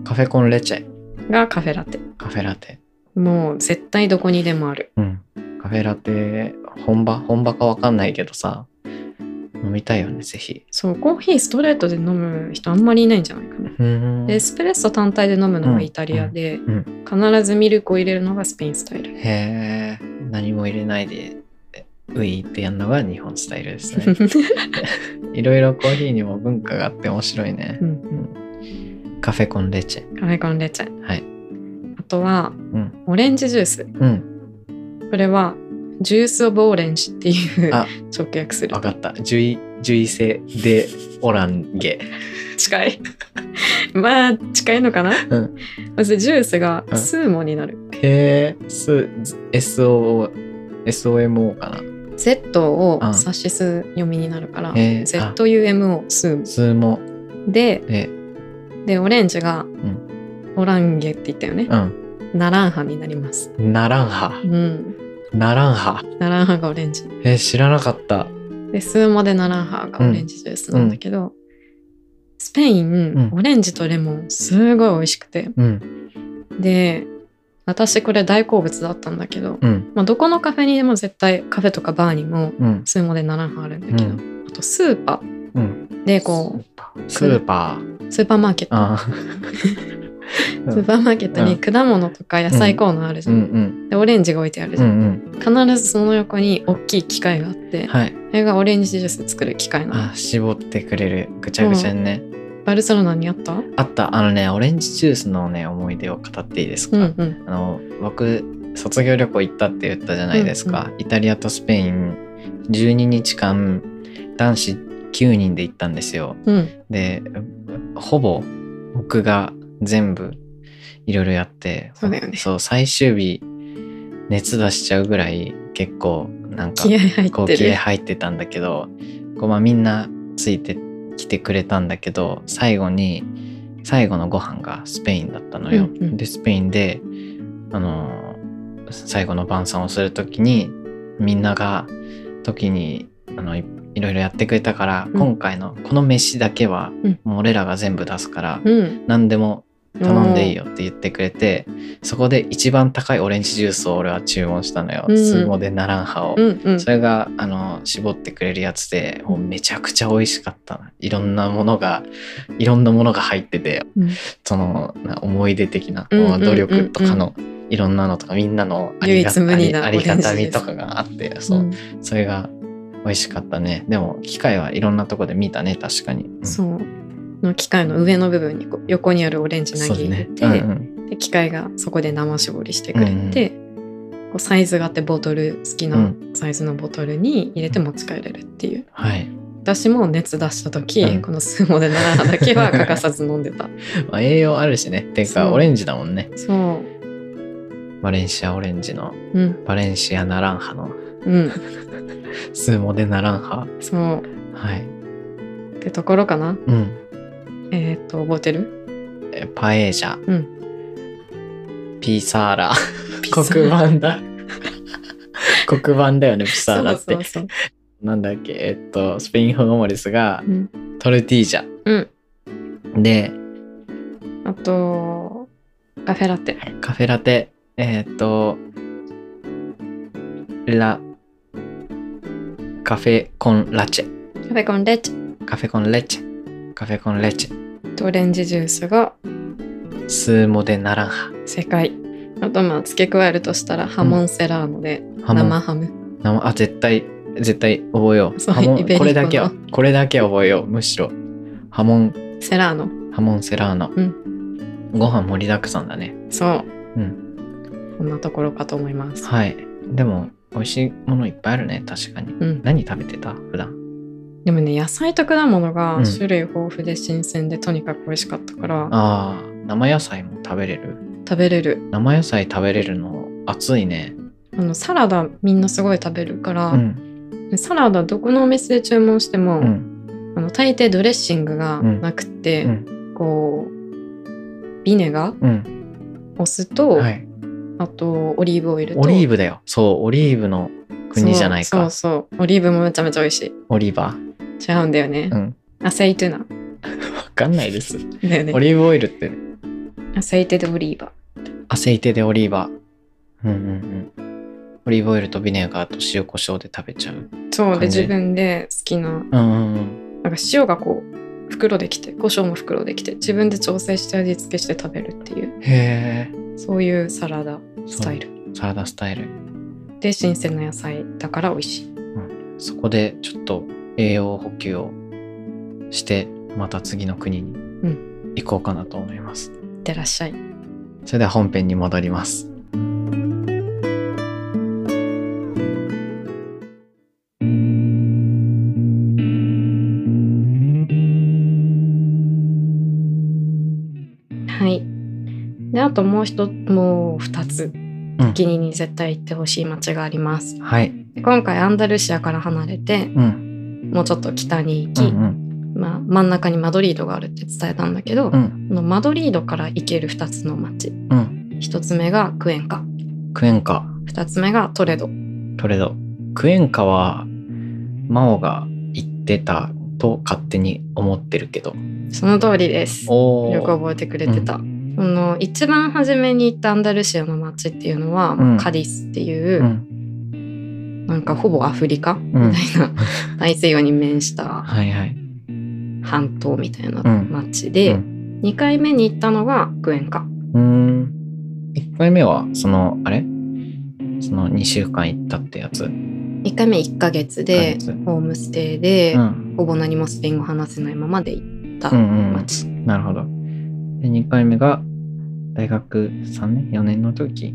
カフェコンレチェ。ェがカフェラテカフェラテ。もう絶対どこにでもあるうん。カフェラテ、本場？本場かわかんないけどさ、飲みたいよね、ぜひ。そうコーヒーストレートで飲む人あんまりいないんじゃないかなエスプレッソ単体で飲むのはイタリアで、うん必ずミルクを入れるのがスペインスタイルへえ。何も入れないで、ウイってやるのが日本スタイルですね。<laughs> いろいろコーヒーにも文化があって面白いねう。んカフェコンレチェ。カフェコンレチェはい。あとはうん。オレンジジュースうん。これはジュースオブオレンジっていうあ直訳する。とわかった。ジュイ、ジュイセでオランゲ。近い。<laughs> まあ近いのかな？うん。まずジュースがうん。スーモになる、へえ、す、SO、SOMO かな。Z をうん。指しす読みになるから、へー。ZUMO スーモ。スーモ。でえ、でオレンジがん。オランゲって言ったよね、うん。ナランハになります。ナランハう。んナランハ。ナランハがオレンジえ、知らなかった。でスーモでナランハがオレンジジュースなんだけど、スペイン、うんオレンジとレモンすごい美味しくてうん。で私これ大好物だったんだけど、うん。まあ、どこのカフェにでも絶対カフェとかバーにもうん。スーモでナランハあるんだけど、うあとスーパうん。ーでこスーパー。うスーパーマーケットあスーパーマーケットに果物とか野菜コーナーあるじうゃん、んうん。でオレンジが置いてあるじうゃん、ん必ずその横に大きい機械があって、うん。はい。それがオレンジジュース作る機械なのあ、絞ってくれる。ぐちゃぐちゃにね。バルセロナにあった？あった。あのね、オレンジジュースのね、思い出を語っていいですか、うんうんあの、僕、卒業旅行行ったって言ったじゃないですか。イタリアとスペイン、12日間、男子9人で行ったんですよ。うんで、ほぼ僕が全部いろいろやって、そうだよね。そう、最終日、熱出しちゃうぐらい結構、なんか、気合入こうってる。気合入ってたんだけどこう、まあ、みんなついてきてくれたんだけど最後に最後のご飯がスペインだったのよ。うんうん。でスペインであの最後の晩餐をする時にみんなが時にあのいいろいろやってくれたから、うん。今回のこの飯だけはうん。もう俺らが全部出すから、うん。何でも頼んでいいよって言ってくれてそこで一番高いオレンジジュースを俺は注文したのよ、うん。スでナランハを。うんうん。それがあの絞ってくれるやつでもうめちゃくちゃ美味しかったないろんなものがいろんなものが入っててうん。そのな思い出的な、うんうんうんうん。努力とかのいろんなのとかみんなのありがたみとかがあってそう、うん。それが美味しかったね。でも機械はいろんなとこで見たね確かに、うん。そうの機械の上の部分にこう横にあるオレンジ投げ入れねて、うんうん。で機械がそこで生搾りしてくれて、こうサイズがあってボトル好きなサイズのボトルに入れて持ち帰れるっていう。はい。私も熱出した時、うん。このスーモでナランハだけは欠かさず飲んでた。<laughs> まあ、栄養あるしね。てそう。か、オレンジだもんね。そバレンシアオレンジの、ううん。バレンシアナランハの、うん。<laughs> スーモデナランハ。そう。はい。ってところかな。うん。えっ、と覚えてる？えパエージャ。うんピサーラ。黒板だ。<laughs> 黒板だよね、ピサーラって。そうそうなんだっけ、えっと、スペイン語のモリスがそう、うん、トルティージャ。うん、で、あとカフェラテカフェラテ、えっと、ラ、カフェコンラチェ。カフェコンレッチカフェコンレチェ。カフェコンレチェ。とオレンジジュースがスーモデナランハ。正解あとまあ付け加えるとしたらハモンセラーノでハモン生ハム生あ、絶対、絶対覚えよう。そうハモンイベリコのこれだけは、これだけは覚えよう。むしろ。ハモン、セラーノハモンセラーノ。うんご飯盛りだくさんだね。そううん。こんなところかと思いますはい。でも、美味しいものいっぱいあるね。確かに。うん何食べてた普段？でもね野菜と果物がうん種類豊富で新鮮でとにかく美味しかったから、ああ、生野菜も食べれる？食べれる生野菜食べれるの熱いね。あのサラダみんなすごい食べるから、うん。サラダどこのお店で注文しても、うん。あの大抵ドレッシングがなくて、うん。こうビネガーうん。お酢と、はい。あとオリーブオイルとオリーブだよ。そう、オリーブの国じゃないか。そうそうそうオリーブもめちゃめちゃ美味しいオリーバ違うんだよねー。、うん。アセイトゥナわかんないです。だよねオリーブオイルって、アセイテでオリーバアセイテでオリーバー。うんうんうん。オリーブオイルとビネガーと塩コショウで食べちゃう。そうで自分で好きなうんうんうん。なんか塩がこう袋できて胡椒も袋できて自分で調整して味付けして食べるっていうへえ。そういうサラダスタイルサラダスタイル。で新鮮な野菜だから美味しいそこでちょっと栄養補給をして、また次の国にん行こうかなと思います。いってらっしゃいそれでは本編に戻ります。はいであともう一つもう二つうん。キニに絶対行ってほしい街がありますはい。で今回アンダルシアから離れてうん。もうちょっと北に行うき、んまあ、真ん中にマドリードがあるって伝えたんだけど、うん。のマドリードから行ける2つの町うん。1つ目がクエンカクエンカ、2つ目がトレドトレド。クエンカは、マオが言ってたと勝手に思ってるけど。その通りですよく覚えてくれてた、この一番初めに行ったアンダルシアの町っていうのは、うんカディスっていう、うん。なんかほぼアフリカみうんたいな、大西洋に面したはいはい。半島みたいなうん町で、うん2回目に行ったのがクエンカうーん。1回目は、その、あれ？その2週間行ったってやつ？1回目1ヶ月でホームステイで、うん。ほぼ何もスペイン語話せないままで行ったうんうん。町、なるほど。で、2回目が、大学3年 ?4 年の時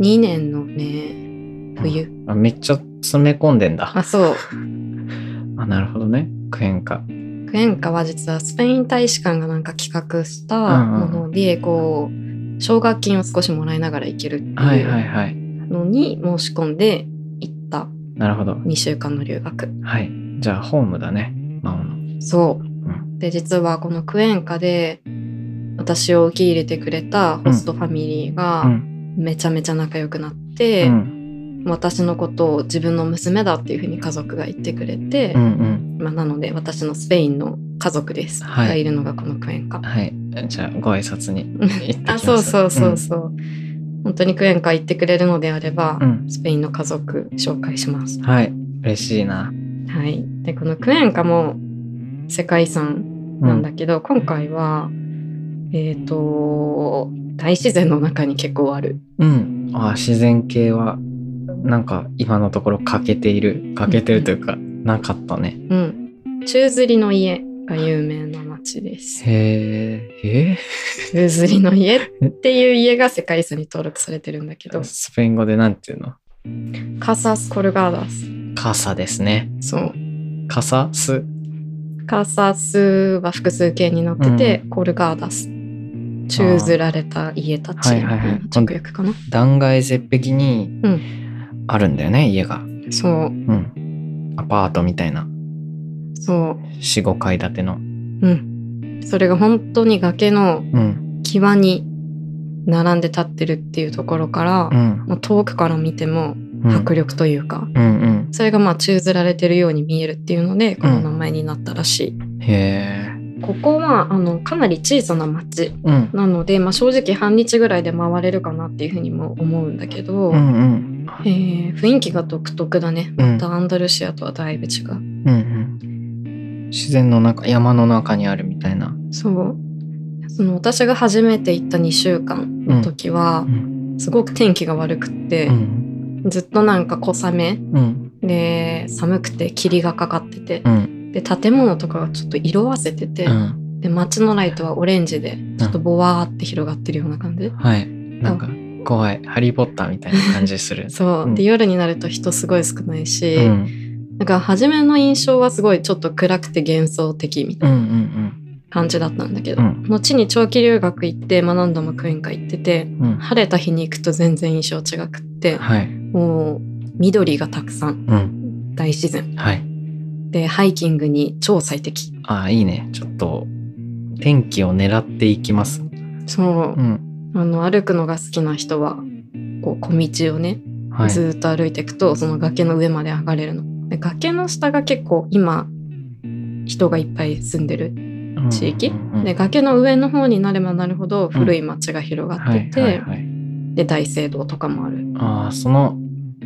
2年のね冬、あ、めっちゃ詰め込んでんだ。あそう <laughs> あ、なるほどね。クエンカ。クエンカは実はスペイン大使館がなんか企画したもので、こう奨学金を少しもらいながら行けるってはいうはい。のに申し込んで行ったなるほど。2週間の留学はい。じゃあ、ホームだね。マオの。そううん。で実はこのクエンカで私を受け入れてくれたホストファミリーうがん。めちゃめちゃ仲良くなって、うん。私のことを自分の娘だっていうふうに家族が言ってくれて、うんうん。まあ、なので私のスペインの家族です、はいがいるのがこのクエンカ。はい。じゃあ、ご挨拶に行ってきます。あそうそうそうそう、本当にクエンカ行ってくれるのであれば、うん。スペインの家族紹介します。うん。はい。嬉しいな。はい、でこのクエンカも世界遺産なんだけど、今回はえっ、と大自然の中に結構あるうん。あ自然系は、なんか今のところ欠けている。欠けてるというか、なかったね。うん宙吊りの家が有名な町です。へえ。え宙吊りの家っていう家が世界遺産に登録されてるんだけどスペイン語でなんていうの？カサス・コルガーダスカサですね。そうカサス？カサスは複数形になってて、うコルガーダス。宙づられた家たち。はいはいはい直訳かな。断崖絶壁にうんあるんだよね、家が。そう、うん。アパートみたいなそ4、5階建ての。う。うん。それが本当に崖のうん。際に並んで立ってるっていうところから、うん。もう遠くから見てもうん迫力というか、うんうん。それがまあ宙づられてるように見えるっていうのでこの名前になったらしい。へえ。ここはあのかなり小さな町うん。なので、まあ、正直半日ぐらいで回れるかなっていうふうにも思うんだけど、うんうん。えー雰囲気が独特だね。うんまたアンダルシアとはだいぶ違う。うんうん。自然の中、山の中にあるみたいな。そう。その私が初めて行った2週間の時はう、ん。すごく天気が悪くって、うん。ずっとなんか小雨うん。で寒くて霧がかかってて、うん。で建物とかがちょっと色あせてて、うん。で街のライトはオレンジでちょっとボワーって広がってるような感じ。はい。なんか、怖い。ハリー・ポッターみたいな感じする。<laughs> そう、うんで夜になると人すごい少ないし、うん。なんか初めの印象はすごいちょっと暗くて幻想的みたいうんうなん感じだったんだけど、うん後に長期留学行って、まあ、何度もクイーン会行っててうん。うん。晴れた日に行くと全然印象違くってはい。もう緑がたくさんうん。大自然はい。でハイキングに超最適ああ、いいね。ちょっと、天気を狙っていきます。そうう、ん。あの歩くのが好きな人はこう小道をねはい。ずーっと歩いていくとその崖の上まで上がれるの。で崖の下が結構今人がいっぱい住んでる地域、うんうんで崖の上の方になればなるほど古い町が広がってて、はいはいはい。で大聖堂とかもあるああ、その、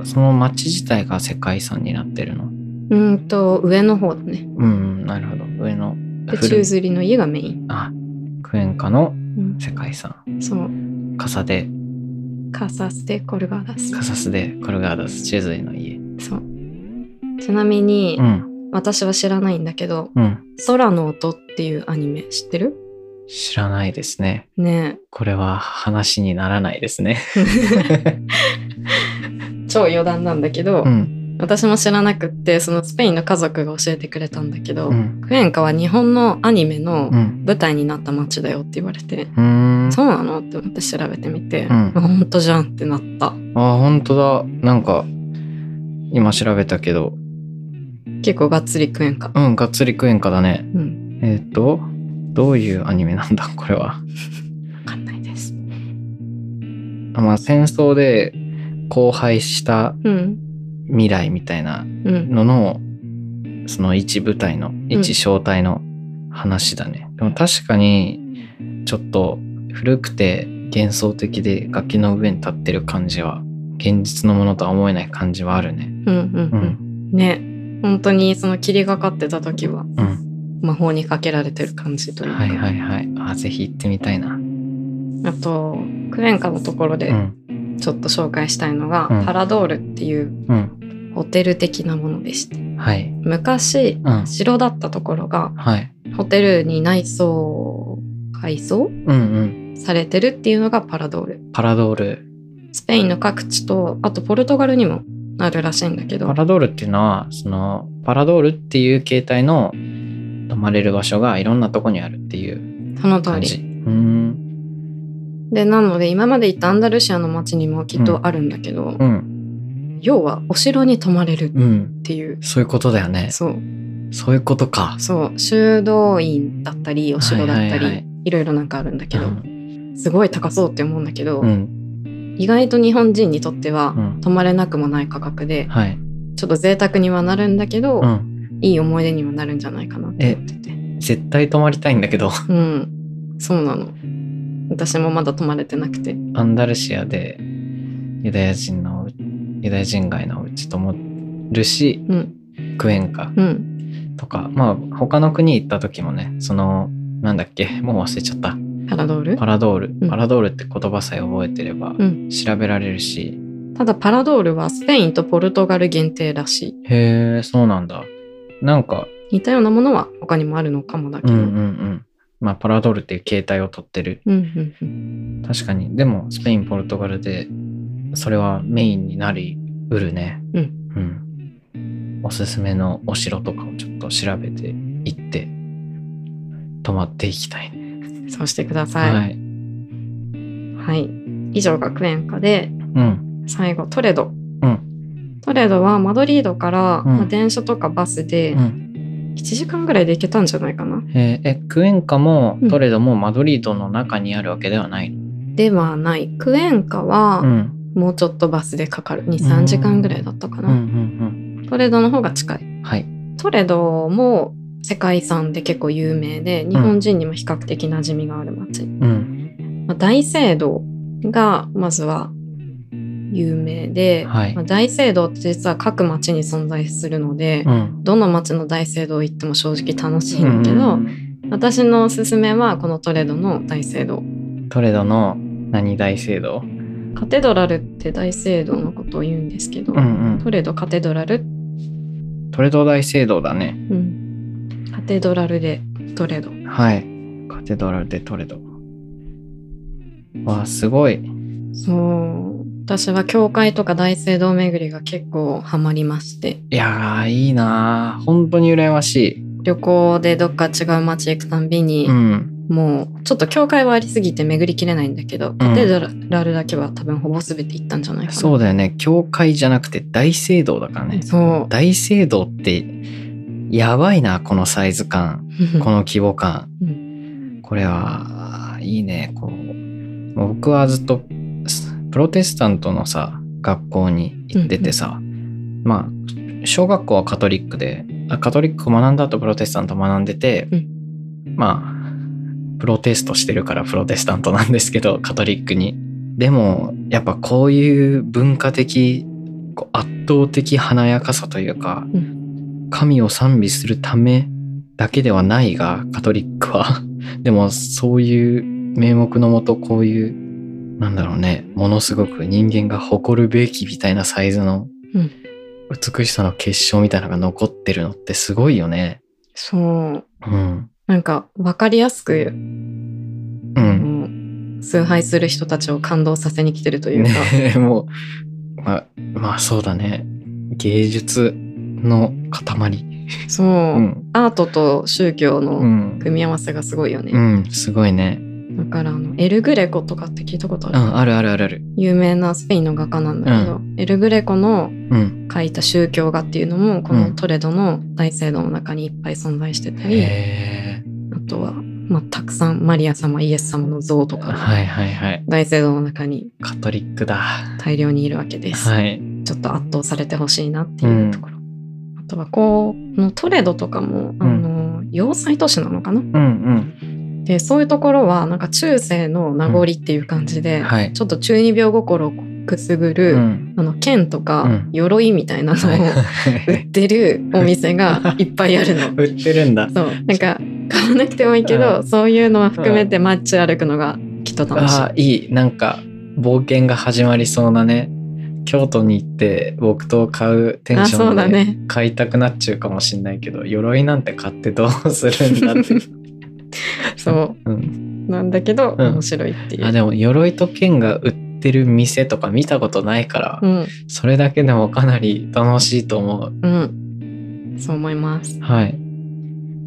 その町自体が世界遺産になってるの？うーんと上の方だねうん、なるほど。上の。で宙吊りの家がメイン、あ、クエンカのうん世界遺産。そう傘で、カサスでコルガーダスカサスでコルガーダス、チューズリの家。そうちなみに、うん。私は知らないんだけどうん。「空の音」っていうアニメ知ってる？知らないですね。ねこれは話にならないですね。え <laughs> <laughs> 超余談なんだけど、うん。私も知らなくってそのスペインの家族が教えてくれたんだけど、うん。クエンカは日本のアニメのうん。舞台になった街だよって言われて、うーん。そうなのって思って調べてみて、うんあ本当じゃんってなったあ、本当だ。なんか、今調べたけど、結構がっつりクエンカうん、がっつりクエンカだね。うんえっ、と、どういうアニメなんだ、これは。わかんないですまあ、戦争で荒廃したうん未来みたいなうんのの、その一部隊の、一小隊の話だね。でも確かに、ちょっと古くて幻想的で崖の上に立ってる感じは、現実のものとは思えない感じはあるね。うんうんううんん。ね本当にその霧がかってた時はうん。魔法にかけられてる感じというか、はいはいはい。あ、ぜひ行ってみたいな。あとクエンカのところでうん。ちょっと紹介したいのが、うんパラドールっていううん。ホテル的なものでしてはい。昔うん。城だったところがはい。ホテルに内装改装うんうん。されてるっていうのがパラドールパラドール。スペインの各地とあとポルトガルにもあるらしいんだけどパラドールっていうのは、その、パラドールっていう形態の泊まれる場所がいろんなとこにあるっていうその通感じ。りうーん。でなので今まで行ったアンダルシアの街にもきっとあるんだけど、うん。要はお城に泊まれるっうん。ていう、そういうことだよね。そうそういうことか。そう修道院だったりお城だったり、いはいはいはいろいろなんかあるんだけど、うん。すごい高そうって思うんだけど、うん。意外と日本人にとってはうん泊まれなくもない価格で、はい。ちょっと贅沢にはなるんだけど、うん。いい思い出にはなるんじゃないかなって思ってて絶対泊まりたいんだけど、うんそうなの私もまだ泊まれてなくて。アンダルシアでユダヤ人の、ユダヤ人街のうちともるし、うん。クエンカうん。とか、まあ他の国行った時もね、その、なんだっけ、もう忘れちゃった。パラドール？パラドール。うん。パラドールって言葉さえ覚えてればうん。調べられるし、ただパラドールはスペインとポルトガル限定らしい。へえ、そうなんだ。なんか、似たようなものは他にもあるのかもだけど、うんうんうん。まあパラドールっていう形態をとってる。うんうんうん確かに。でも、スペイン、ポルトガルで、それはメインになりうるね。うんうん。おすすめのお城とかをちょっと調べていって泊まっていきたいね。そうしてください。ははい。い。以上がクエンカで、うん。最後トレド。うん。トレドはマドリードから、電車とかバスでうん。1時間ぐらいで行けたんじゃないかな。えーえ、クエンカもうんトレドもマドリードの中にあるわけではないの？ではない。クエンカは、うん。もうちょっとバスでかかる。2、3時間ぐらいだったかうんうな。んトレドの方が近い。うん。はい。トレドも世界遺産で結構有名で、日本人にも比較的馴染みがある街。うん。まあ、大聖堂がまずは有名で、はいまあ、大聖堂って実は各町に存在するので、うん。どの町の大聖堂行っても正直楽しいんだけど、うん私のおすすめはこのトレドの大聖堂。トレドの何大聖堂？カテドラルって大聖堂のことを言うんですけど、うんトレドカテドラル、うん。トレド大聖堂だね。うん、カテドラルでトレド。はい。カテドラルでトレド。わあ、すごい。そう私は教会とか大聖堂巡りが結構ハマりましていやー、いいなー本当に羨まし旅行でどっか違う街行くたんびに、い。うん。もうちょっと教会はありすぎて巡りきれないんだけど、カテドラルだけは多分ほぼ全て行ったんじゃないかな。そうだよね。教会じゃなくて大聖堂だからね。そう。大聖堂って、やばいな、このサイズ感。この規模感。うこれは、いいね。こう、僕はずっと、プロテスタントのさ、学校に行っててさ、まあ、小学校はカトリックで、あカトリックを学んだ後プロテスタント学んでて、うんまあ、プロテストしてるからプロテスタントなんですけど、カトリックに。でも、やっぱこういう文化的、圧倒的華やかさというか、う神を賛美するためだけではないが、カトリックは。でも、そういう名目のもと、こういう、なんだろうね、ものすごく人間が誇るべきみたいなサイズのうん美しさの結晶みたいなのが残ってるのってすごいよね。そう。うん。なんか分かりやすく、うん。崇拝する人たちを感動させに来てるというか、ねもう、まあ、まあそうだね。芸術の塊。そう、うん。アートと宗教うのん。組み合わせがすごいよね。うん、すごいね。だからあのエル・グレコとかって聞いたことある、うん、あるあるあるある。有名なスペインの画家なんだけど、エル・グレコのうん。描いた宗教画っていうのもこのトレドの大聖堂の中にいっぱい存在してたり、へあとは、まあ、たくさんマリア様イエス様の像とかーはいはいはい。大聖堂の中にカトリックだ。大量にいるわけです、はい。ちょっと圧倒されてほしいなっていうところ、あとはこのトレドとかもあの、要塞都市なのかな？うんうん。でそういうところはなんか中世の名残っていう感じで、はい。ちょっと中二病心をくすぐる、うん。あの剣とかうん鎧みたいなのを売ってるお店がいっぱいあるの。<laughs> 売ってるんだ。そうなんか買わなくてもいいけど、うんそういうのは含めて街歩くのがきっと楽しい。ああ、いい。なんか、冒険が始まりそうなね。京都に行って木刀買うテンあションで。買いたくなっちゃうかもしんないけど、鎧なんて買ってどうするんだって。<laughs> <laughs> そうん、うなんだけど、うん面白いっていう。あでも鎧と剣が売ってる店とか見たことないから、うんそれだけでもかなり楽しいと思う。うんそう思います。はい。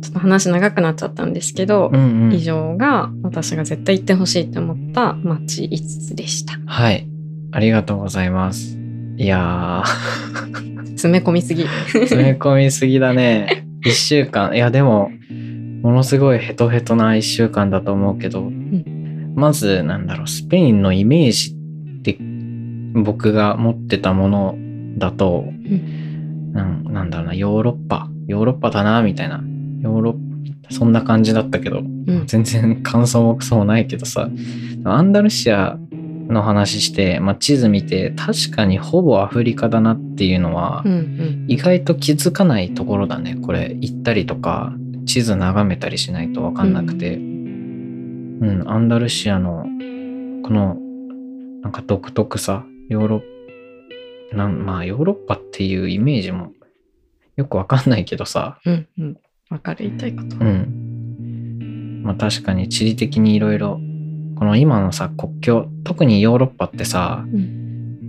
ちょっと話長くなっちゃったんですけど、うんうん。以上が私が絶対行ってほしいと思った街5つでした。はい。ありがとうございます。いや <laughs> 詰め込みすぎ。ー、<laughs> 詰め込みすぎだね。一週間。いや、でも、ものすごいヘトヘトな一週間だと思うけど、まず、なんだろう、スペインのイメージって、僕が持ってたものだと、なんなんだろうな、ヨーロッパ、ヨーロッパだな、みたいな。ヨーロッパ、そんな感じだったけど、うん全然感想もクソもないけどさ、アンダルシアの話して、まあ、地図見て、確かにほぼアフリカだなっていうのは、うんうん意外と気づかないところだね。これ、行ったりとか、地図眺めたりしないとわかんなくて。うん、アンダルシアの、この、なんか独特さ、ヨーロッなんまあ、ヨーロッパっていうイメージもよくわかんないけどさ、うんうんわかる言いたいこと。うん。まあ確かに地理的にいろいろ、この今のさ、国境、特にヨーロッパってさ、うん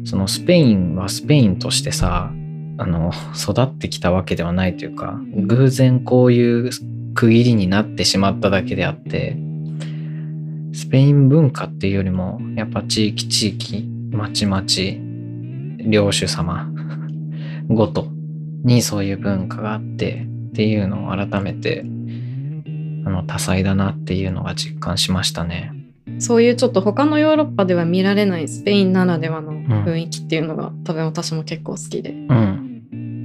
そのスペインはスペインとしてさ、あの育ってきたわけではないというか偶然こういう区切りになってしまっただけであってスペイン文化っていうよりもやっぱ地域地域町々領主様 <laughs> ごとにそういう文化があってっていうのを改めてあの多彩だなっていうのが実感しましたね。そういうちょっと他のヨーロッパでは見られないスペインならではの雰囲気っていうのが、多分私も結構好きで。うん。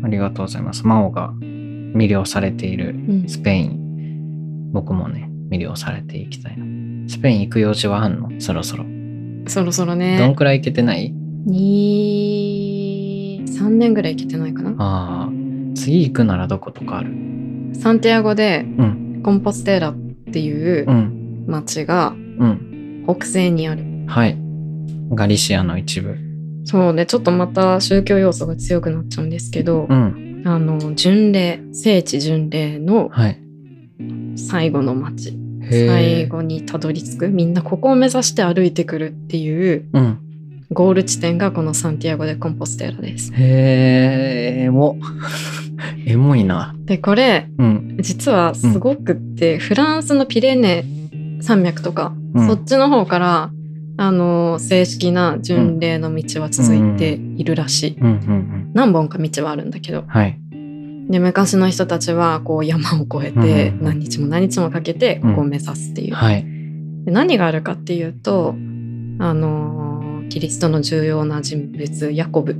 ありがとうございます。真央が魅了されているうんスペイン、僕もね、魅了されていきたいな。スペイン行く用事はあんの？そろそろ。そろそろどんね、くらい行けてない？2、3年ぐらい行けてないかな。ああ。次行くならどことかある？サンティアゴでうん。コンポステーラっていううん。町がうん。北西にある。はい。ガリシアの一部。そうね、ちょっとまた宗教要素が強くなっちゃうんですけど、うん。あの、巡礼、聖地巡礼のはい。最後の町。へ最え。後にたどり着く。みんなここを目指して歩いてくるっていううん。ゴール地点がこのサンティアゴ・でコンポステーラです。へえ、エモ。<laughs> エモいな。で、これ、うん。実はすごくって、フランスのピレネ山脈とか、うんそっちの方から、あの、正式な巡礼の道は続いているらしい。うんうんうん。何本か道はあるんだけど。はい。で、昔の人たちは、こう山を越えてうん何日も何日もかけて、ここを目指すっていう。はい。で何があるかっていうと、あの、キリストの重要な人物、ヤコブ。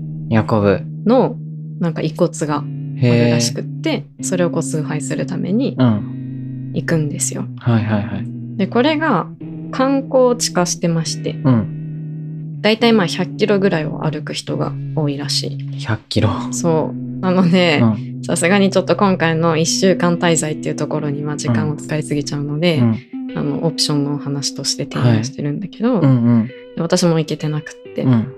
の、なんか遺骨がある。らしくって、それをこう崇拝するためにうん。行くんですよ。はいはいはい。で、これが観光地化してまして、うん。だいたいまあ100キロぐらいを歩く人が多いらしい。100キロ。そう。なのでう、ん。さすがにちょっと今回の1週間滞在っていうところには時間を使いすぎちゃうので、うんあの、オプションの話として提案してるんだけど、うんうん。私も行けてなくって、うん。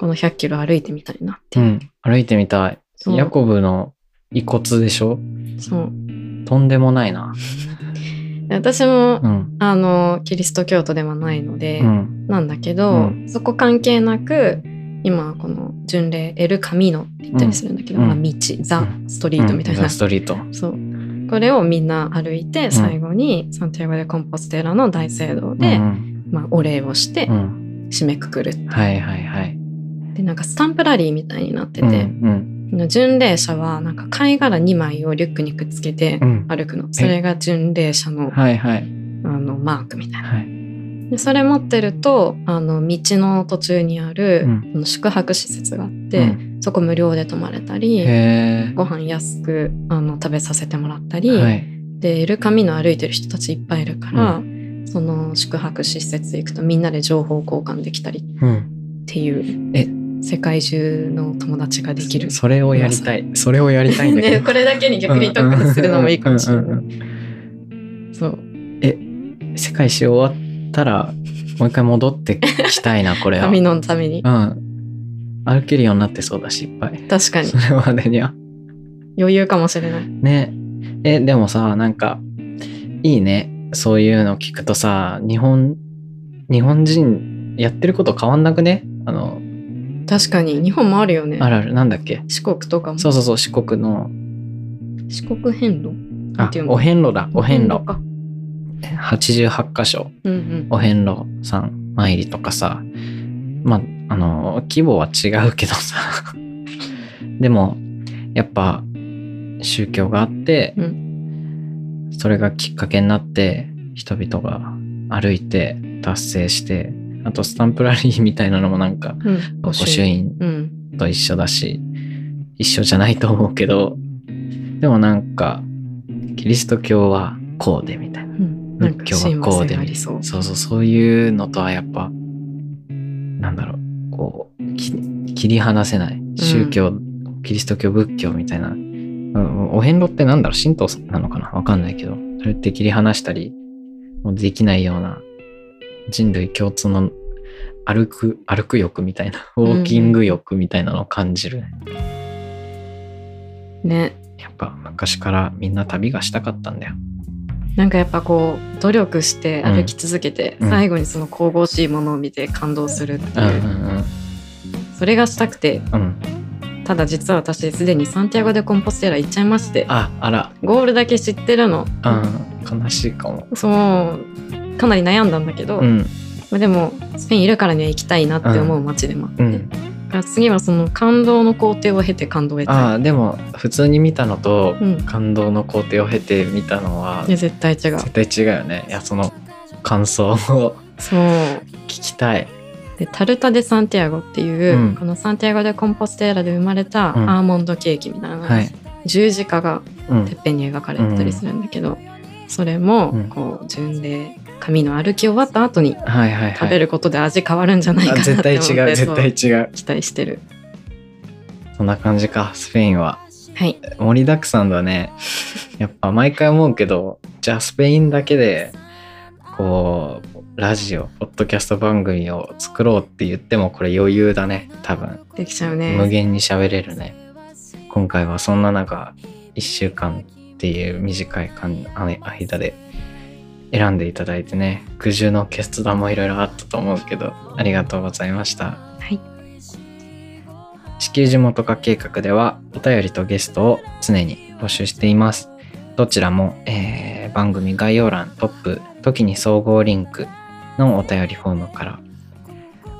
この100キロ歩いてみたいなっていう。うん。歩いてみたい。ヤコブの遺骨でしょ？そう。とんでもないな。で私も、うん。あの、キリスト教徒ではないので、うん。なんだけど、うんそこ関係なく今この巡礼エル・カミノって言ったりするんだけど、うんまあ、道ザ・ストリートみたいな、ザストリート。そうこれをみんな歩いて最後にサンティアゴ・でコンポステーラの大聖堂で、うんまあ、お礼をしてうん。締めくくる、はいはいはい。でなんかスタンプラリーみたいになってうんて、巡礼者はなんか貝殻2枚をリュックにくっつけてうん。歩くのそれが巡礼者のはいはい。あのマークみたいな。はい。でそれ持ってるとあの道の途中にある、うん宿泊施設があって、うんそこ無料で泊まれたり。ご飯安くあの食べさせてもらったり、はい。でエルカミの歩いてる人たちいっぱいいるから、その宿泊施設行くとみんなで情報交換できたりっうん。ていうえ世界中の友達ができる。それをやりたい。それをやりたいんだけね、ど。これだけに逆に特化するのもいいかもしれない。そううん世界史終わったら、もう一回戻ってきたいな、これは。<laughs> 紙のためにうん。歩けるようになってそうだし、いっぱい。確かにそれまでには。余裕かもしれない。ね。え、でもさ、なんか、いいね。そういうの聞くとさ、日本、日本人やってること変わんなくね？あの、確かに日本もあるよねあ。るある、なんだっけ？四国とかも。そうそうそう、四国の、四国遍路？あていう、の？お遍路だ、お遍路。か。88箇所、うんうん。お遍路さん参りとかさ、まあ、あの、規模は違うけどさ、<laughs> でも、やっぱ、宗教があって、うそれがきっかけになって、人々が歩いて達成して、あとスタンプラリーみたいなのもなんか、うん。御朱印うん。と一緒だし、一緒じゃないと思うけど、でもなんか、キリスト教はこうでみたいな。仏教はこうで親和性ありそう。そうそう、そういうのとはやっぱ、なんだろう、こう、き切り離せない。宗教、キリスト教、仏教みたいな。うんお遍路ってなんだろう、神道なのかな？わかんないけど、それって切り離したり、もうできないような人類共通の歩く、歩く欲みたいな、ウォーキング欲みたいなのを感じるね。ね。やっぱ昔からみんな旅がしたかったんだよ。なんかやっぱこう努力して歩き続けて、うん。最後にその神々しいものを見て感動するっていう、うんうんそれがしたくて。うん。うん。ただ実は私すでにサンティアゴ・でコンポステラ行っちゃいまして。ああら。ゴールだけ知ってるの。うん。悲しいかも。そうかなり悩んだんだけど、うん。まあでもスペインいるからには行きたいなって思う街でもあって、うん。だから次はその感動の工程を経て感動を得たいああでも普通に見たのとうん感動の工程を経て見たのはいや絶対違う。絶対違うよね。いやその感想をそう。聞きたい。でタルタ・デ・サンティアゴっていう、うん。このサンティアゴ・でコンポステーラで生まれたうん。アーモンドケーキみたいな、はい。十字架がうん。てっぺんに描かれてたりするんだけど、それもうん。こう順で紙の歩き終わった後にはいはいはい。食べることで味変わるんじゃないかあなって思絶って対違う絶対そう違う。期待してる。そんな感じかスペインは。はい。盛りだくさんだね。やっぱ毎回思うけどじゃあスペインだけでこうラジオポッドキャスト番組を作ろうって言ってもこれ余裕だね多分。できちゃう無ね限に喋れるね。今回はそんな中1週間っていう短い間間で選んでいただいてね苦渋の決断もいろいろあったと思うけどありがとうございました。はい。地球地元化計画ではお便りとゲストを常に募集しています。どちらも、えー番組概要欄トップ時に総合リンクのお便りフォームから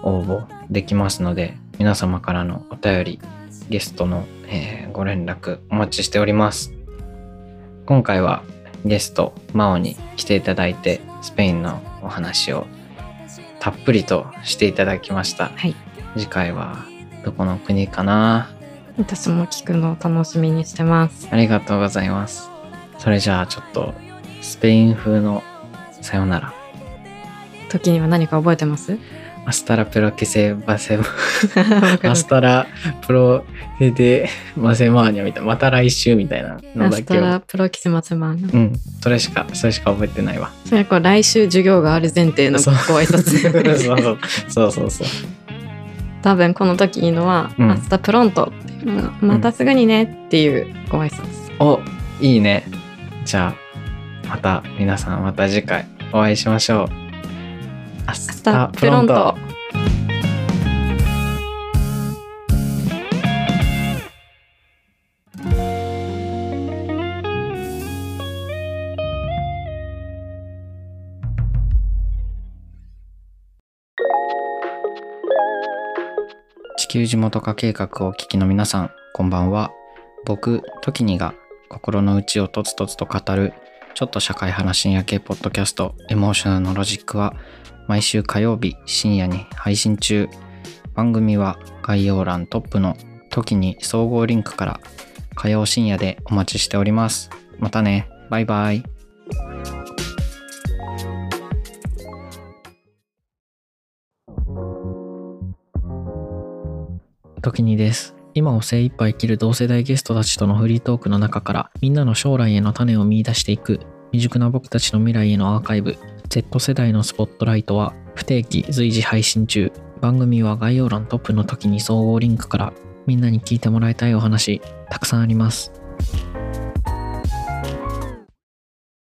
応募できますので皆様からのお便りゲストの、えーご連絡お待ちしております。今回はゲストマオに来ていただいてスペインのお話をたっぷりとしていただきました。はい。次回はどこの国かな？私も聞くのを楽しみにしてます。ありがとうございます。それじゃあちょっとスペイン風のさよなら。時には何か覚えてます？アスタラプロキセバセわかるアスタラプロフェデマセマーニャみたいな。また来週みたいなのアスタラプロキスマツマンうん。それしかそれしか覚えてないわ。それはこう来週授業がある前提の。ごそう。挨拶そうそう。そうそうそう。多分この時いいのは「うん。明日プロント」っていうのがまたすぐにね」っていうご挨拶。おいいね。じゃあまた皆さんまた次回お会いしましょうアス明日プロント。地球地元化計画をお聞きの皆さんこんばんは。僕トキニが心の内をとつとつと語るちょっと社会派な深夜系ポッドキャストエモーショナルのロジックは毎週火曜日深夜に配信中。番組は概要欄トップの時に総合リンクから火曜深夜でお待ちしております。またね。バイバイ。時にです。今を精一杯生きる同世代ゲストたちとのフリートークの中からみんなの将来への種を見出していく未熟な僕たちの未来へのアーカイブ。Z 世代のスポットライトは不定期随時配信中。番組は概要欄トップの時に総合リンクからみんなに聞いてもらいたいお話たくさんあります。